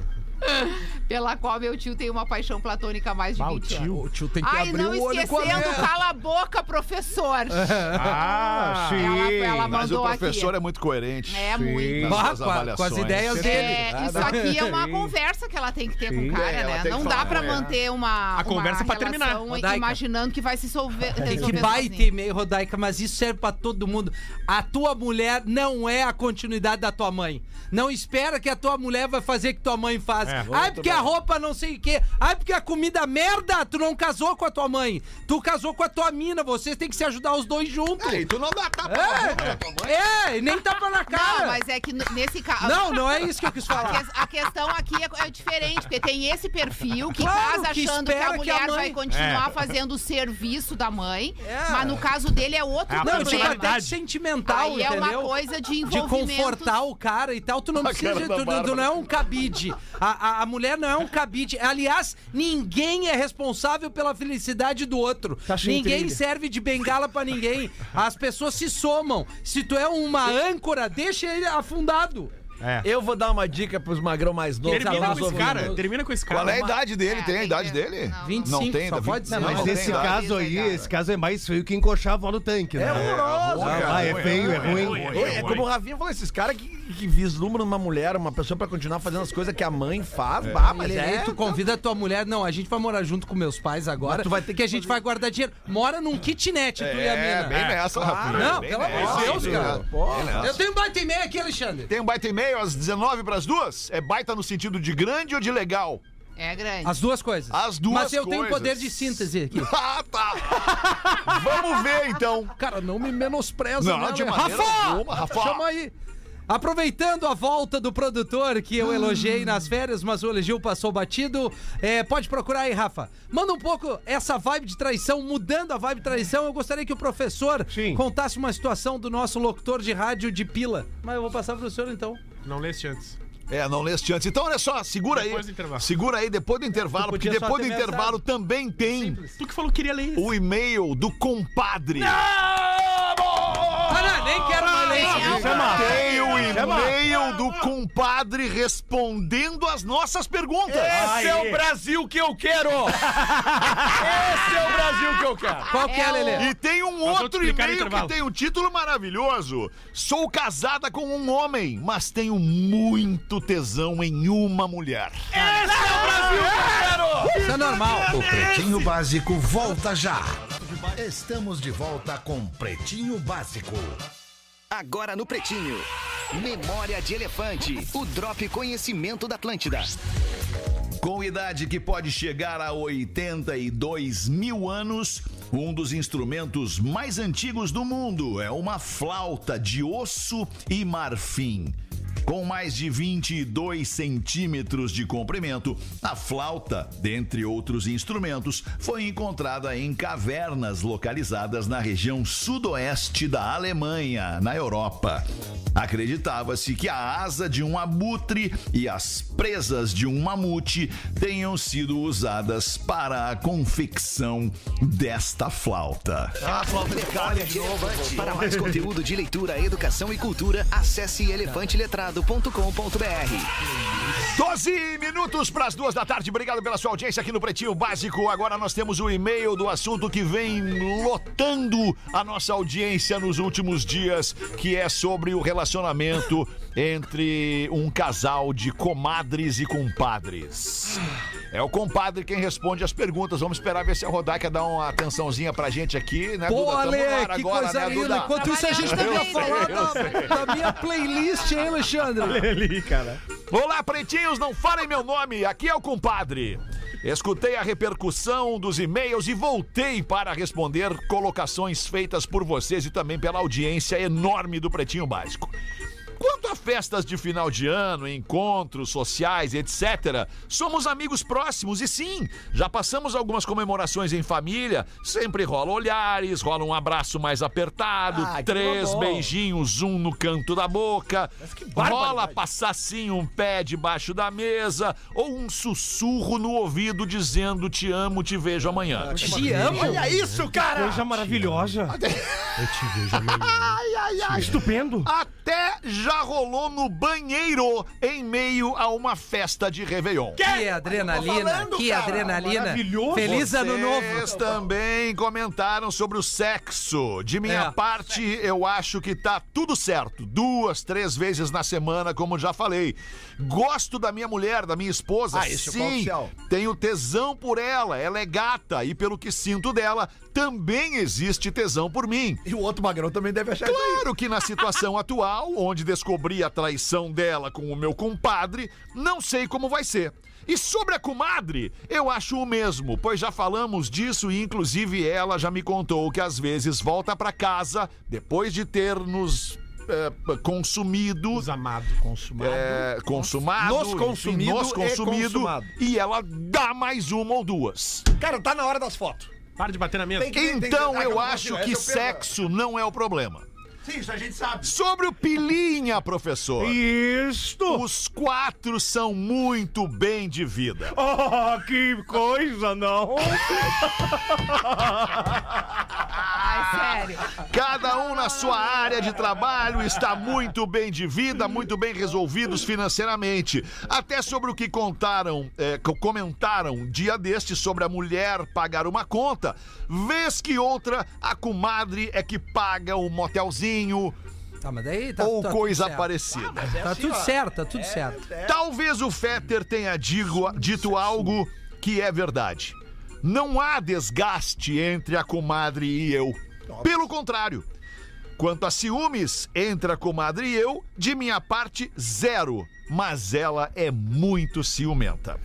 Pela qual meu tio tem uma paixão platônica há mais de 20 anos. O tio tem que Ai, abrir não o olho esquecendo, cala a boca, professor. Ah, sim. Ela, ela Mas o mandou professor aqui. é muito coerente. É muito. nas Bah, suas com, as ideias dele. É, isso aqui é uma conversa que ela tem que ter com o cara, É, né? Não falar dá pra com ela. manter uma. A conversa uma pra terminar. Rodaica. Imaginando que vai se solver. Que, que resolver baita sozinho. e-mail, Rodaica, mas isso serve pra todo mundo. A tua mulher não é a continuidade da tua mãe. Não espera que a tua mulher vai fazer o que tua mãe faz. É. Ai, porque a roupa não sei o quê. Ai, porque a comida merda. Tu não casou com a tua mãe. Tu casou com a tua mina. Vocês têm que se ajudar os dois juntos. É, e tu não dá tapa na boca da tua mãe. É, e nem tapa na cara. Não, mas é que nesse caso. Não, não é isso que eu quis A, falar. que- a questão aqui é, é diferente, porque tem esse perfil que Claro, casa que achando que a espera que a mulher mãe- vai continuar fazendo o serviço da mãe, É. mas no caso dele é outro É a Não, tipo, problema. até de sentimental, Aí é entendeu? uma coisa de de envolvimento. confortar o cara e tal. Tu não A precisa. Tu, tu não é um cabide. A, a, a mulher não é um cabide. Aliás, ninguém é responsável pela felicidade do outro. Tá ninguém trilha. serve de bengala pra ninguém. As pessoas se somam. Se tu é uma âncora, deixa ele afundado. É. Eu vou dar uma dica pros magrão mais novos. Termina que com esse cara. Termina com esse cara. Qual é a idade dele? É, tem a tem idade que- dele? não. 25, Não tem, só pode ser. Mas tem esse caso aí, esse caso é mais feio que encoxar a vó no tanque, né? É horroroso. Ah, é ruim, feio, é ruim. É como o Rafinha falou, esses caras que, que vislumbram uma mulher, uma pessoa pra continuar fazendo as coisas que a mãe faz, bah, mas é... tu convida a tua mulher, não, a gente vai morar junto com meus pais agora, Mas tu vai ter que que a gente fazer- vai guardar dinheiro. Mora num kitnet, tu e a É, mina. bem nessa, Rafinha. Não, bem pelo amor de Deus, cara. nessa. Eu tenho um baita e-mail aqui, Alexandre. Tem um baita e-mail às 19 pras duas? É baita no sentido de grande ou de legal? É grande. As duas coisas. As duas Mas eu tenho coisas. poder de síntese aqui. Ah, tá. Vamos ver, então. Cara, não me menospreza, Não, né, de maneira Rafa! alguma, Rafa. Chama aí. Aproveitando a volta do produtor que eu elogiei nas férias, mas o elogio passou batido, é, pode procurar aí, Rafa. Manda um pouco essa vibe de traição, mudando a vibe de traição. Eu gostaria que o professor Sim. contasse uma situação do nosso locutor de rádio de pila. Mas eu vou passar pro senhor então. Não leste antes. É, não leste antes. Então, olha só, segura Depois aí. do intervalo. Segura aí depois do intervalo, Tu porque depois do ter intervalo também tem Tu que falou que queria ler isso. o e-mail do compadre. Ah, não, nem quero mais ler isso. Não, Chama. O Chama. e-mail do compadre respondendo as nossas perguntas. Esse é o Brasil que eu quero! Esse é o Brasil que eu quero! Qual que é, É o- Lelê? E tem um te outro explicar no e-mail que intervalo. tem um título maravilhoso. Sou casada com um homem, mas tenho muito tesão em uma mulher. Isso é normal. O Pretinho Básico volta já. Estamos de volta com Pretinho Básico. Agora no Pretinho. Memória de Elefante. O Drop Conhecimento da Atlântida. Com idade que pode chegar a 82 mil anos, um dos instrumentos mais antigos do mundo é uma flauta de osso e marfim. Com mais de 22 centímetros de comprimento, a flauta, dentre outros instrumentos, foi encontrada em cavernas localizadas na região sudoeste da Alemanha, na Europa. Acreditava-se que a asa de um abutre e as presas de um mamute tenham sido usadas para a confecção desta flauta. Memória de Elefante. Para mais conteúdo de leitura, educação e cultura, acesse elefanteletrado.com.br. 12 minutos para as duas da tarde. Obrigado pela sua audiência aqui no Pretinho Básico. Agora nós temos o e-mail do assunto que vem lotando a nossa audiência nos últimos dias, que é sobre o relacionamento entre um casal de comadres e compadres. É o compadre quem responde as perguntas. Vamos esperar ver se a Rodaica dá uma atençãozinha pra gente aqui, né, Pô, Duda? Ale, que agora, coisa né, linda. Duda? Enquanto isso, a gente também. falar da, da minha playlist, hein, Alexandre? Ali, cara. Olá, pretinhos, não falem meu nome. Aqui é o compadre. Escutei a repercussão dos e-mails e voltei para responder colocações feitas por vocês e também pela audiência enorme do Pretinho Básico. Quanto a festas de final de ano, encontros sociais, etc., somos amigos próximos e sim, já passamos algumas comemorações em família. Sempre rola olhares, rola um abraço mais apertado, Ah, três beijinhos, um no canto da boca. Rola passar sim um pé debaixo da mesa ou um sussurro no ouvido dizendo te amo, te vejo amanhã. Te amo. Olha isso, cara! Coisa maravilhosa. Eu te vejo amanhã. Ai, ai, ai. Estupendo. Até já rolou no banheiro em meio a uma festa de Réveillon. Que adrenalina, falando, que cara. adrenalina. Maravilhoso. Feliz ano novo. Vocês também comentaram sobre o sexo. De minha É. parte, eu acho que tá tudo certo. Duas, três vezes na semana, como já falei. Gosto da minha mulher, da minha esposa. Ah, esse é o Sim, oficial. tenho tesão por ela. Ela é gata e pelo que sinto dela, também existe tesão por mim. E o outro magrão também deve achar. Claro que na situação atual, onde descobri a traição dela com o meu compadre, não sei como vai ser. E sobre a comadre, eu acho o mesmo, pois já falamos disso e inclusive ela já me contou que às vezes volta pra casa depois de ter nos eh, consumido, Os amados. Consumado. eh, consumado, Nos enfim, consumido nos e consumido, e ela dá mais uma ou duas. Cara, tá na hora das fotos. Para de bater na mesa. Que- tem que- Então eu acho que Esse é sexo não é o problema. Sim, isso a gente sabe. Sobre o pilinha, professor. Isto. Os quatro são muito bem de vida. Oh, que coisa, não. Ai, sério. Cada um na sua área de trabalho está muito bem de vida, muito bem resolvidos financeiramente. Até sobre o que contaram, é, co- comentaram dia deste sobre a mulher pagar uma conta, vez que outra, a comadre é que paga o motelzinho Tá, mas daí tá, ou tá tudo coisa certo. parecida. Tá tudo certo, tá tudo certo. Talvez o Fetter tenha digo- dito algo que é verdade. Não há desgaste entre a comadre e eu. Pelo contrário. Quanto a ciúmes entre a comadre e eu, de minha parte, zero. Mas ela é muito ciumenta.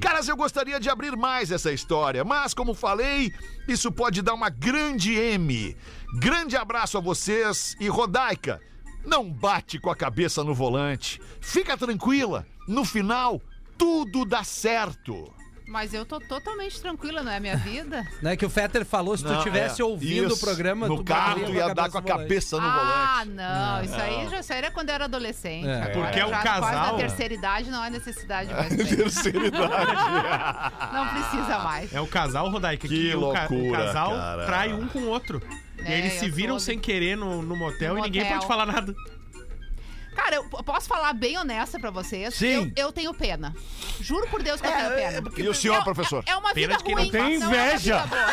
Caras, eu gostaria de abrir mais essa história, mas como falei, isso pode dar uma grande M. Grande abraço a vocês e Rodaica, não bate com a cabeça no volante. Fica tranquila, no final, tudo dá certo. Mas eu tô totalmente tranquila, não é a minha vida? Não é que o Fetter falou, se tu Não, tivesse é, ouvindo isso. o programa, no tu carro tu ia dar com a no volante. cabeça no ah, volante. não. Isso aí já isso aí era quando eu era adolescente. É. Agora Porque é um já quase casal. na terceira idade não há necessidade mais. pra isso. Terceira idade. Não precisa mais. É o casal, Rodaica, Que que, o, ca- o loucura, casal cara. trai um com o outro. e É, aí eles eu se viram soube. sem querer no, no motel No e ninguém motel. pode falar nada. Cara, eu posso falar bem honesta pra vocês? Sim. Eu, eu tenho pena. Juro por Deus que eu tenho pena. E o senhor, É- professor? É, é uma Pena vida de quem não ruim. tem é uma inveja. vida boa.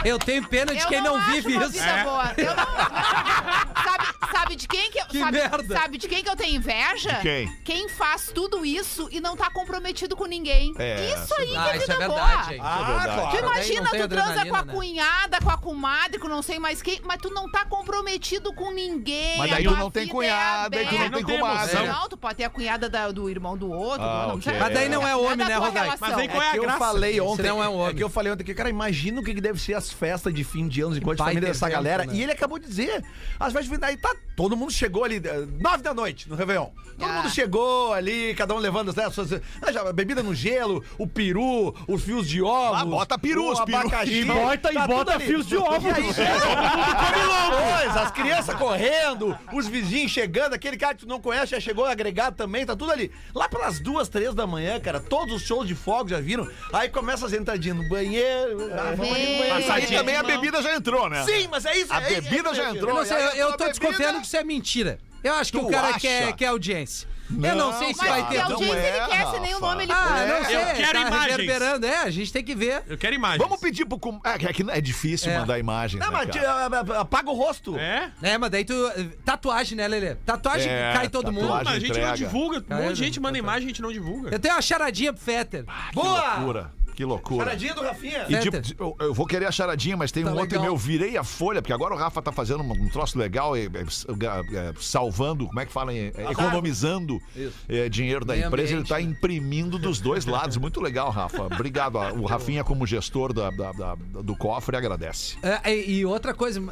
Eu tenho pena de Eu quem não, acho vive uma isso. vida É. boa. Eu não- sabe, sabe de quem que eu. Que sabe, merda. sabe de quem que eu tenho inveja? De quem? Quem faz tudo isso e não tá comprometido com ninguém. É, isso aí que Ah, é isso vida é verdade, boa. gente. Ah, verdade. claro. Tu Daí imagina, tem tu transa com a né? cunhada, com a comadre, com não sei mais quem, mas tu não tá comprometido com ninguém. Mas a daí tua tu não tem cunhada, é e tu não tem comadre. emoção. Não, tu pode ter a cunhada da- do irmão do outro. Ah, não ok. precisa- Mas daí não é homem, né, relação. Mas aí qual é a que eu graça? falei ontem. Não é um homem. que eu falei ontem que, cara, imagina o que, deve ser as festas de fim de anos enquanto de família dessa galera. né? E ele acabou de dizer. As festas de fim daí tá. Todo mundo chegou ali, eh, nove da noite, no Réveillon. Todo Ah. mundo chegou ali, cada um levando né, as suas. ah, já, bebida no gelo, o peru, os fios de ovos. Ah, bota peru, o os peru. abacaxi. E bota- e tá bota tudo ali. fios de ovos. E aí, chega, todo mundo come louco. Pois, as crianças correndo, os vizinhos chegando, aquele cara que tu não conhece já chegou agregado também, tá tudo ali. Lá pelas duas, três da manhã, cara, todos os shows de fogo já viram. Aí começa as entradinhas no banheiro. ah, vamos ali no banheiro. Mas aí também a bebida já entrou, né? Sim, mas é isso. A é- é- bebida é- já entrou. Eu não sei, eu, eu a tô bebida- desconfiando que isso é mentira. Eu acho que Tu o cara acha? quer, quer audiência. Eu não sei se Mas vai ter. não audiência é, ele quer, se nem o nome ele Ah, não sei. Eu quero tá imagens. reverberando. É, a gente tem que ver. Eu quero imagens. Vamos pedir pro. com- É, é que é difícil É. mandar imagens. Não, né, mas cara? apaga o rosto. É? É, mas daí tu. Tatuagem, né, Lelê? Tatuagem É, cai todo mundo. Mas a gente não divulga. Um monte de gente manda tá. imagem, a gente não divulga. Eu tenho uma charadinha pro Fetter. Que loucura. Que loucura. Charadinha do Rafinha. E tipo, eu, eu vou querer a charadinha, mas tem Tá um outro legal. meu. Virei a folha, porque agora o Rafa tá fazendo um, um troço legal, é, é, é, salvando, como é que fala? É, economizando é, dinheiro da Meio empresa. Ele ambiente, tá né? imprimindo dos dois lados. Muito legal, Rafa. Obrigado. O Rafinha, como gestor da- da- da- do cofre, agradece. É, e, outra coisa,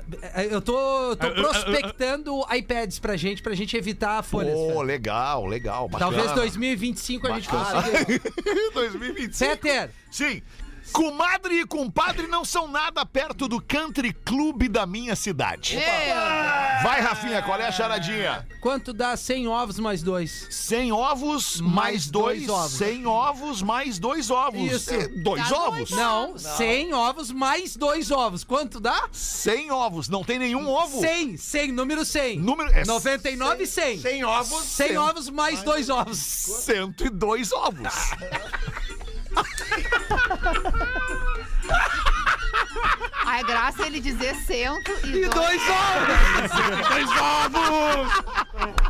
eu tô, tô prospectando iPads pra gente, pra gente evitar folhas. Pô, cara. legal, legal. Bacana. Talvez 2025 a gente consiga. 2025. Fetter, Sim. Comadre e compadre não são nada perto do country clube da minha cidade. É. Vai, Rafinha, qual é a charadinha? quanto dá 100 ovos mais dois? 100 ovos mais, Mais dois, dois ovos. 100 ovos mais dois ovos. Isso. É, dois Dá ovos? dois. Não, 100 ovos mais dois ovos. Quanto dá? 100 ovos, não tem nenhum ovo. 100, 100, número 100. Número- é 99 e 100. 100 ovos. 100 ovos mais dois ovos. 102 ovos. A graça é ele dizer cento e, E dois. dois ovos! Dois ovos!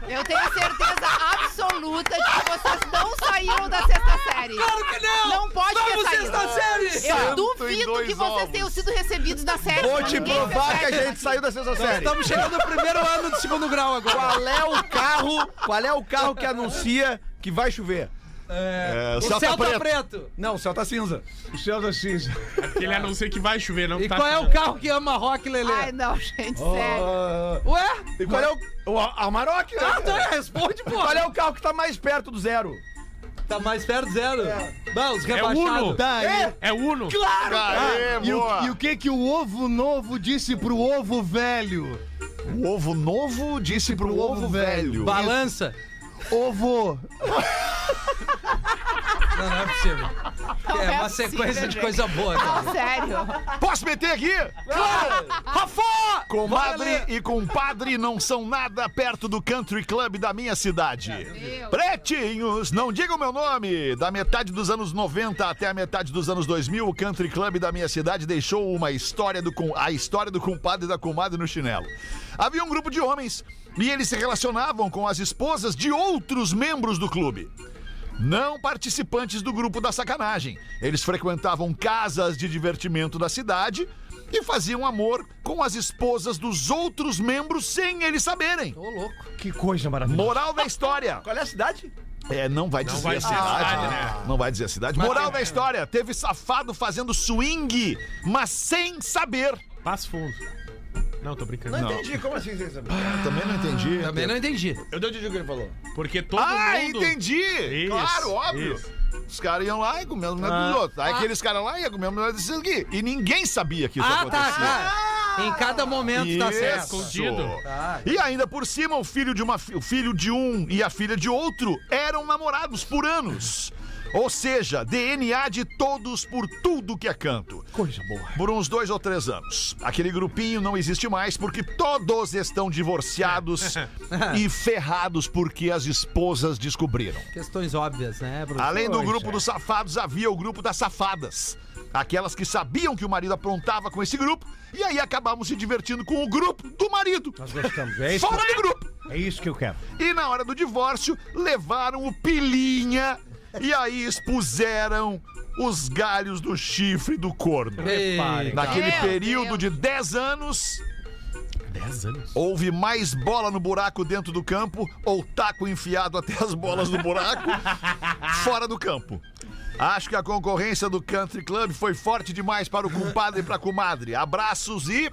Eu tenho certeza absoluta de que vocês não saíram da sexta série. Claro que não! Não pode ter Vamos, saído. sexta série! Eu duvido que vocês ovos. tenham sido recebidos da série. Vou te provar que a gente saiu da sexta série. Estamos chegando no primeiro ano do segundo grau agora. Qual é o carro? Qual é o carro que anuncia que vai chover? É, O Celta céu tá Preto. preto. Não, o céu tá cinza. O céu da cinza. Porque ele anuncia que vai chover, não E tá qual é o carro que ama rock, Lelê? Ai, não, gente, sério. Ué? E qual é o. O Amarok, né? Ah, então responde, pô. Qual é o carro que tá mais perto do zero? Tá mais perto zero. Não, os É rebaixados. Uno. Tá, É. É Uno. Claro! Aê, E o, e o que que o ovo novo disse pro ovo velho? O ovo novo disse pro ovo velho. Balança. Ovo. Não, não é possível. Não é é uma possível, sequência de gente. coisa boa. cara. Não, sério. Posso meter aqui? Claro! Rafa! Comadre e compadre não são nada perto do country club da minha cidade. Deus. Pretinhos, não digam meu nome. Da metade dos anos 90 até a metade dos anos 2000, o country club da minha cidade deixou uma história do com- a história do compadre e da comadre no chinelo. Havia um grupo de homens e eles se relacionavam com as esposas de outros membros do clube. Não participantes do grupo da sacanagem. Eles frequentavam casas de divertimento da cidade e faziam amor com as esposas dos outros membros sem eles saberem. Ô, louco. Que coisa maravilhosa. Moral da história. Qual é a cidade? É, não vai dizer vai a cidade. cidade, né? né? Não vai dizer a cidade. Moral da história: teve safado fazendo swing, mas sem saber. Passo fundo. Não, tô brincando. Não, Não. entendi. Como assim sem saber? Também não entendi. Também não entendi. Eu não entendi o que ele falou. Porque todo Ah, mundo... entendi! Isso, claro, óbvio. isso. Os caras iam lá e comiam a mulher dos outros. Aí aqueles caras lá iam comer a mulher desses aqui. E ninguém sabia que isso Ah, tá, acontecia. tá. Em cada momento tá certo. Escondido. Tá. E ainda por cima, o filho de uma fi- o filho de um e a filha de outro eram namorados por anos. Ou seja, DNA de todos por tudo que é canto. Coisa boa. Por uns dois ou três anos. Aquele grupinho não existe mais porque todos estão divorciados e ferrados porque as esposas descobriram. Questões óbvias, né, Bruno? Além do grupo dos safados, havia o grupo das safadas. Aquelas que sabiam que o marido aprontava com esse grupo e aí acabavam se divertindo com o grupo do marido. Nós gostamos. É isso, Fora do grupo. é isso que eu quero. E na hora do divórcio, levaram o pilinha e aí expuseram os galhos do chifre do corno. Ei, Naquele Meu período Deus. de 10 anos, 10 anos. houve mais bola no buraco dentro do campo ou taco enfiado até as bolas no buraco fora do campo. Acho que a concorrência do Country Club foi forte demais para o compadre e para a comadre. Abraços e.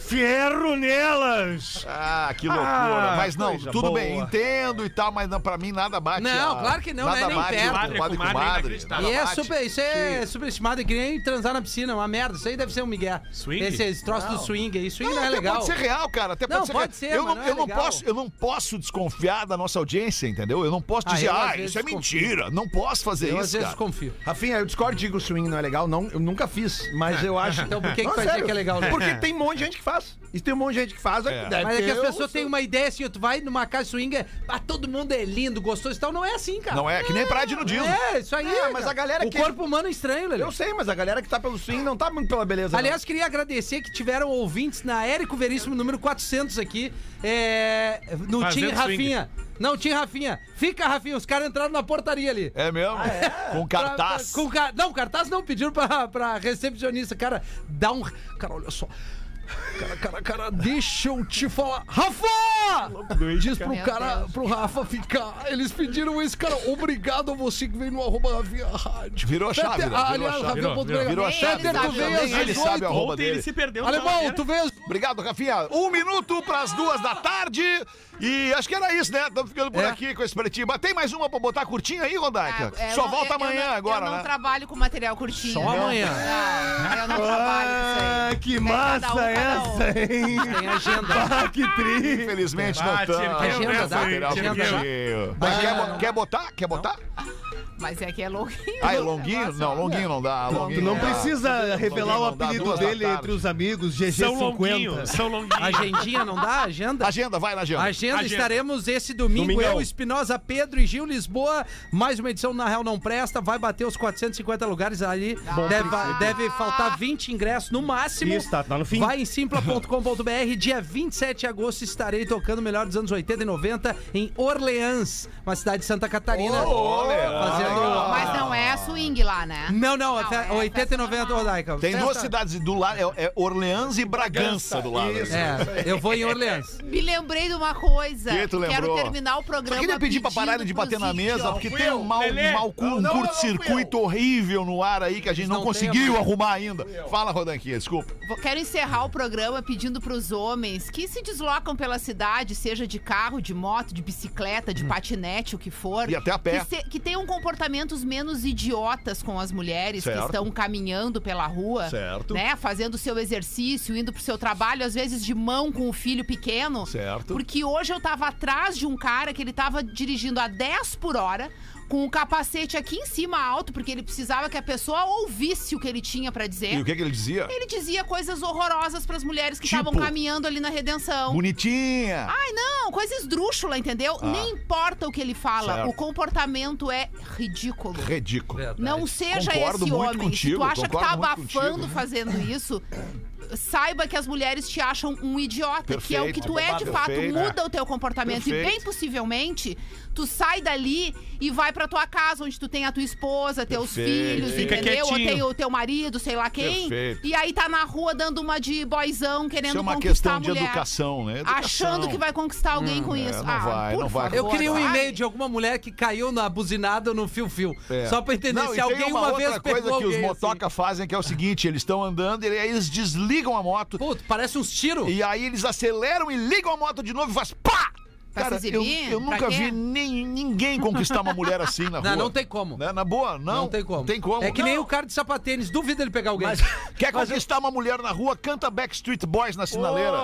Ferro nelas! Ah, que loucura. Ah, mas não, tudo bem, boa. entendo e tal, mas não, pra mim nada bate. Não, a- claro que não, nada não é nem bate perto. o Compadre e Comadre, comadre. inacreditável. E nada é bate. super, isso é superestimado, é que nem transar na piscina, uma merda. Isso aí deve ser um migué. Swing? Esse, esse troço do swing aí. Swing não, é até legal. Pode ser real, cara. Até Não, pode ser pode real. ser, eu não, não é eu, não posso, eu não posso desconfiar da nossa audiência, entendeu? Eu não posso Ah, dizer, ah, vezes, isso é desconfio. mentira. Não posso fazer Eu às isso, vezes cara. confio. Rafinha, eu discordo de que o swing não é legal. Não, eu nunca fiz, mas eu acho. Então por que Não, sério. que é legal, né? Porque tem um monte de gente que faz. E se tem um monte de gente que faz, É. deve Mas é que as pessoas têm uma ideia assim, tu vai numa casa swinger, ah, todo mundo é lindo, gostoso e tal. Não é assim, cara. Não é, que nem praia de nudismo. É, isso aí. É, mas a galera O que- corpo humano é estranho, Lelê. Eu sei, mas a galera que tá pelo swing não tá muito pela beleza. Aliás, queria agradecer que tiveram ouvintes na Érico Veríssimo número 400 aqui. É, no Fazendo Tim Rafinha. Não, Tim Rafinha. Fica, Rafinha. Os caras entraram na portaria ali. É mesmo? Com Pra- cartaz. pra- com ca- Não, cartaz não, pediram pra, pra recepcionista. Cara, dá um. Cara, olha só. Cara, cara, cara, deixa eu te falar. Rafa! Diz pro cara, pro Rafa ficar. Eles pediram esse cara. Obrigado a você que veio no arroba Rafinha Rádio. Virou a chave, Peter- virou a ah, aliás, chave. Virou, ponto virou. Virou a chave. Peter, tu veio às ele 18. sabe a arroba Ontem ele dele. se perdeu. Alemão, tu veio. Obrigado, Rafinha. Um minuto pras duas da tarde. E acho que era isso, né? Estamos ficando por É. aqui com esse pretinho. Mas tem mais uma pra botar curtinha aí, Rodaica? Ah, é, eu Só não- volta eu- eu amanhã não- agora, Eu não né? trabalho com material curtinho. Só amanhã. Não, eu não trabalho com isso aí. Ah, que cada um, massa um. Essa, hein? Tem agenda. Ah, que tri. Infelizmente não Ah, tá. que Agenda, dá? Agenda. Mas quer, bo- quer botar? Quer botar? Mas é que é longuinho. Ah, é longuinho? negócio. Não, longuinho não dá. Longuinho Tu não dá. precisa revelar o não apelido dele entre os amigos, São GG50. longuinhos, são longuinhos. Agendinha, não dá? Agenda? Agenda, vai na agenda. Agenda, Agenda. estaremos esse domingo, Domingão. eu, Espinosa, Pedro e Gil Lisboa. Mais uma edição Na Real Não Presta. Vai bater os 450 lugares ali. Deve, deve faltar 20 ingressos no máximo. Isso, tá- tá no fim. Vai em simpla.com.br. Dia 27 de agosto estarei tocando o melhor dos anos 80 e 90 em Orleans, uma cidade de Santa Catarina. fazendo. Mas não é swing lá, né? Não, não, Não, é fe- é 80 e festa 90, normal. Rodaica. Tem duas cidades do lado, é, é Orleans e Bragança do lado. É, eu vou em Orleans. Me lembrei de uma coisa. Que tu Quero lembrou? terminar o programa. queria pedir pra pararem de bater na mesa, porque tem um mal, Lelê. um, um curto-circuito horrível no ar aí que a gente não, Não conseguiu arrumar ainda. Fala, Rodanquinha, desculpa. Quero encerrar o programa pedindo pros homens que se deslocam pela cidade, seja de carro, de moto, de bicicleta, de patinete, o que for. Hum. E até a pé. Que, se- que tenham comportamentos menos idiotas com as mulheres Certo. que estão caminhando pela rua. Certo. Né? Fazendo seu exercício, indo pro seu trabalho, às vezes de mão com o filho pequeno. Certo. Porque hoje eu tava atrás de um cara que ele tava dirigindo a 10 por hora. Com o capacete aqui em cima alto, porque ele precisava que a pessoa ouvisse o que ele tinha pra dizer. E o que, que ele dizia? Ele dizia coisas horrorosas pras mulheres que Tipo? estavam caminhando ali na redenção. Bonitinha. Ai, não, coisa esdrúxula, entendeu? Nem importa o que ele fala, Ah. Certo. o comportamento é ridículo. Ridículo. Não seja Concordo esse homem. contigo, Se tu acha que tá abafando contigo. fazendo isso, saiba que as mulheres te acham um idiota, que é o que tu é de Perfeito. fato. Perfeito. Muda o teu comportamento e Perfeito. bem possivelmente tu sai dali e vai pra tua casa onde tu tem a tua esposa, teus Perfeito. filhos, Fica entendeu? Ou quietinho. tem o teu marido, sei lá quem. Perfeito. E aí tá na rua dando uma de boizão, querendo Isso é uma conquistar questão de mulher. educação, né? Educação. Achando que vai conquistar alguém com isso. é, não ah, vai, não vai. Eu queria um e-mail de alguma mulher que caiu na buzinada no fio-fio. É. Só pra entender Não, se e alguém uma, uma, outra vez coisa pegou que os alguém, motoca fazem, que é o seguinte, eles estão andando e aí eles desligam a moto. Puto, parece uns tiros. e aí eles aceleram e ligam a moto de novo e faz pá! Pra Cara, se eu, exibir? eu Pra nunca quê? vi nem, ninguém conquistar uma mulher assim na rua. Não, não tem como. Né? Na boa, não. Não, tem como. Tem como. É que nem Não. o cara de sapatênis. Duvido ele pegar alguém. Quer conquistar uma mulher na rua, canta Backstreet Boys na sinaleira.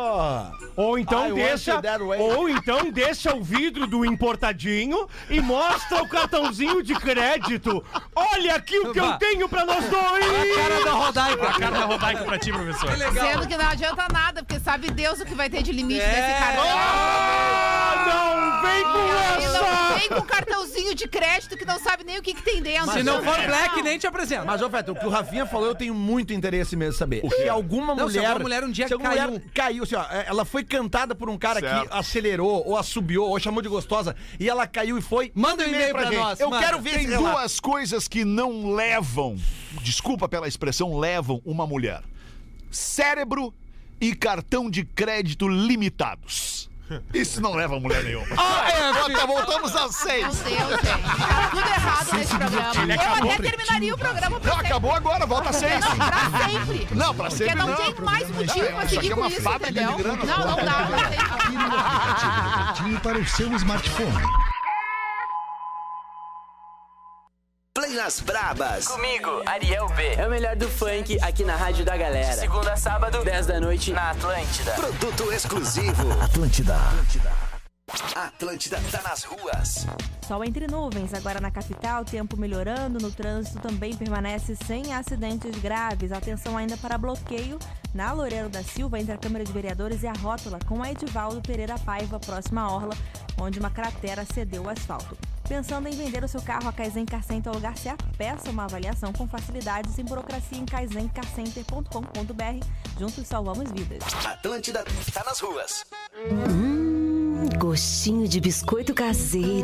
Ou então I want deixa, you that way. ou então deixa o vidro do importadinho e mostra o cartãozinho de crédito. Olha aqui o que eu tenho pra nós A dois. cara da Rodaica. A cara da Rodaica pra ti, professor. Que legal. Sendo que não adianta nada, porque sabe Deus o que vai ter de limite É. desse cara. Ah, não vem com E não essa. vem com cartãozinho de crédito que não sabe nem o que, que tem dentro. Se não for Não. black, nem te apresenta. Mas, ô, Feto, o que o Rafinha falou, eu tenho muito interesse mesmo em saber. Se alguma Não, se mulher. alguma mulher um dia se caiu. mulher caiu, assim, ó, é, ela foi cantada por um cara Certo. que acelerou, ou assobiou, ou chamou de gostosa, e ela caiu e foi. Manda um e-mail pra gente. nós, Eu manda. quero ver Tem duas coisas que não levam, desculpa pela expressão, levam uma mulher: cérebro e cartão de crédito limitados. Isso não leva a mulher nenhuma. Ah, é, Volta, voltamos às Meu seis. Deus, gente. Tá tudo errado nesse programa. Ele Eu até terminaria o programa pra Não, sempre. acabou agora, volta às seis. Não, pra sempre. Não, pra Porque sempre não, não. tem mais motivo pra seguir é com isso, entendeu? Não, não dá, não tem. Aqui no aplicativo para o seu smartphone. Play nas Brabas. Comigo, Ariel B. É o melhor do funk aqui na Rádio da Galera. De segunda a sábado, 10 da noite, na Atlântida. Produto exclusivo. Atlântida. Atlântida tá nas ruas. Sol entre nuvens, agora na capital, tempo melhorando, no trânsito também permanece sem acidentes graves. Atenção ainda para bloqueio na Loureiro da Silva, entre a Câmara de Vereadores e a Rótula, com a Edivaldo Pereira Paiva, próxima à Orla, onde uma cratera cedeu o asfalto. Pensando em vender o seu carro, a Kaizen Car Center é o lugar certo. Peça uma avaliação com facilidade e sem burocracia em kaizencarcenter.com.br. Juntos salvamos vidas. Atlântida tá nas ruas. Hum, gostinho de biscoito caseiro.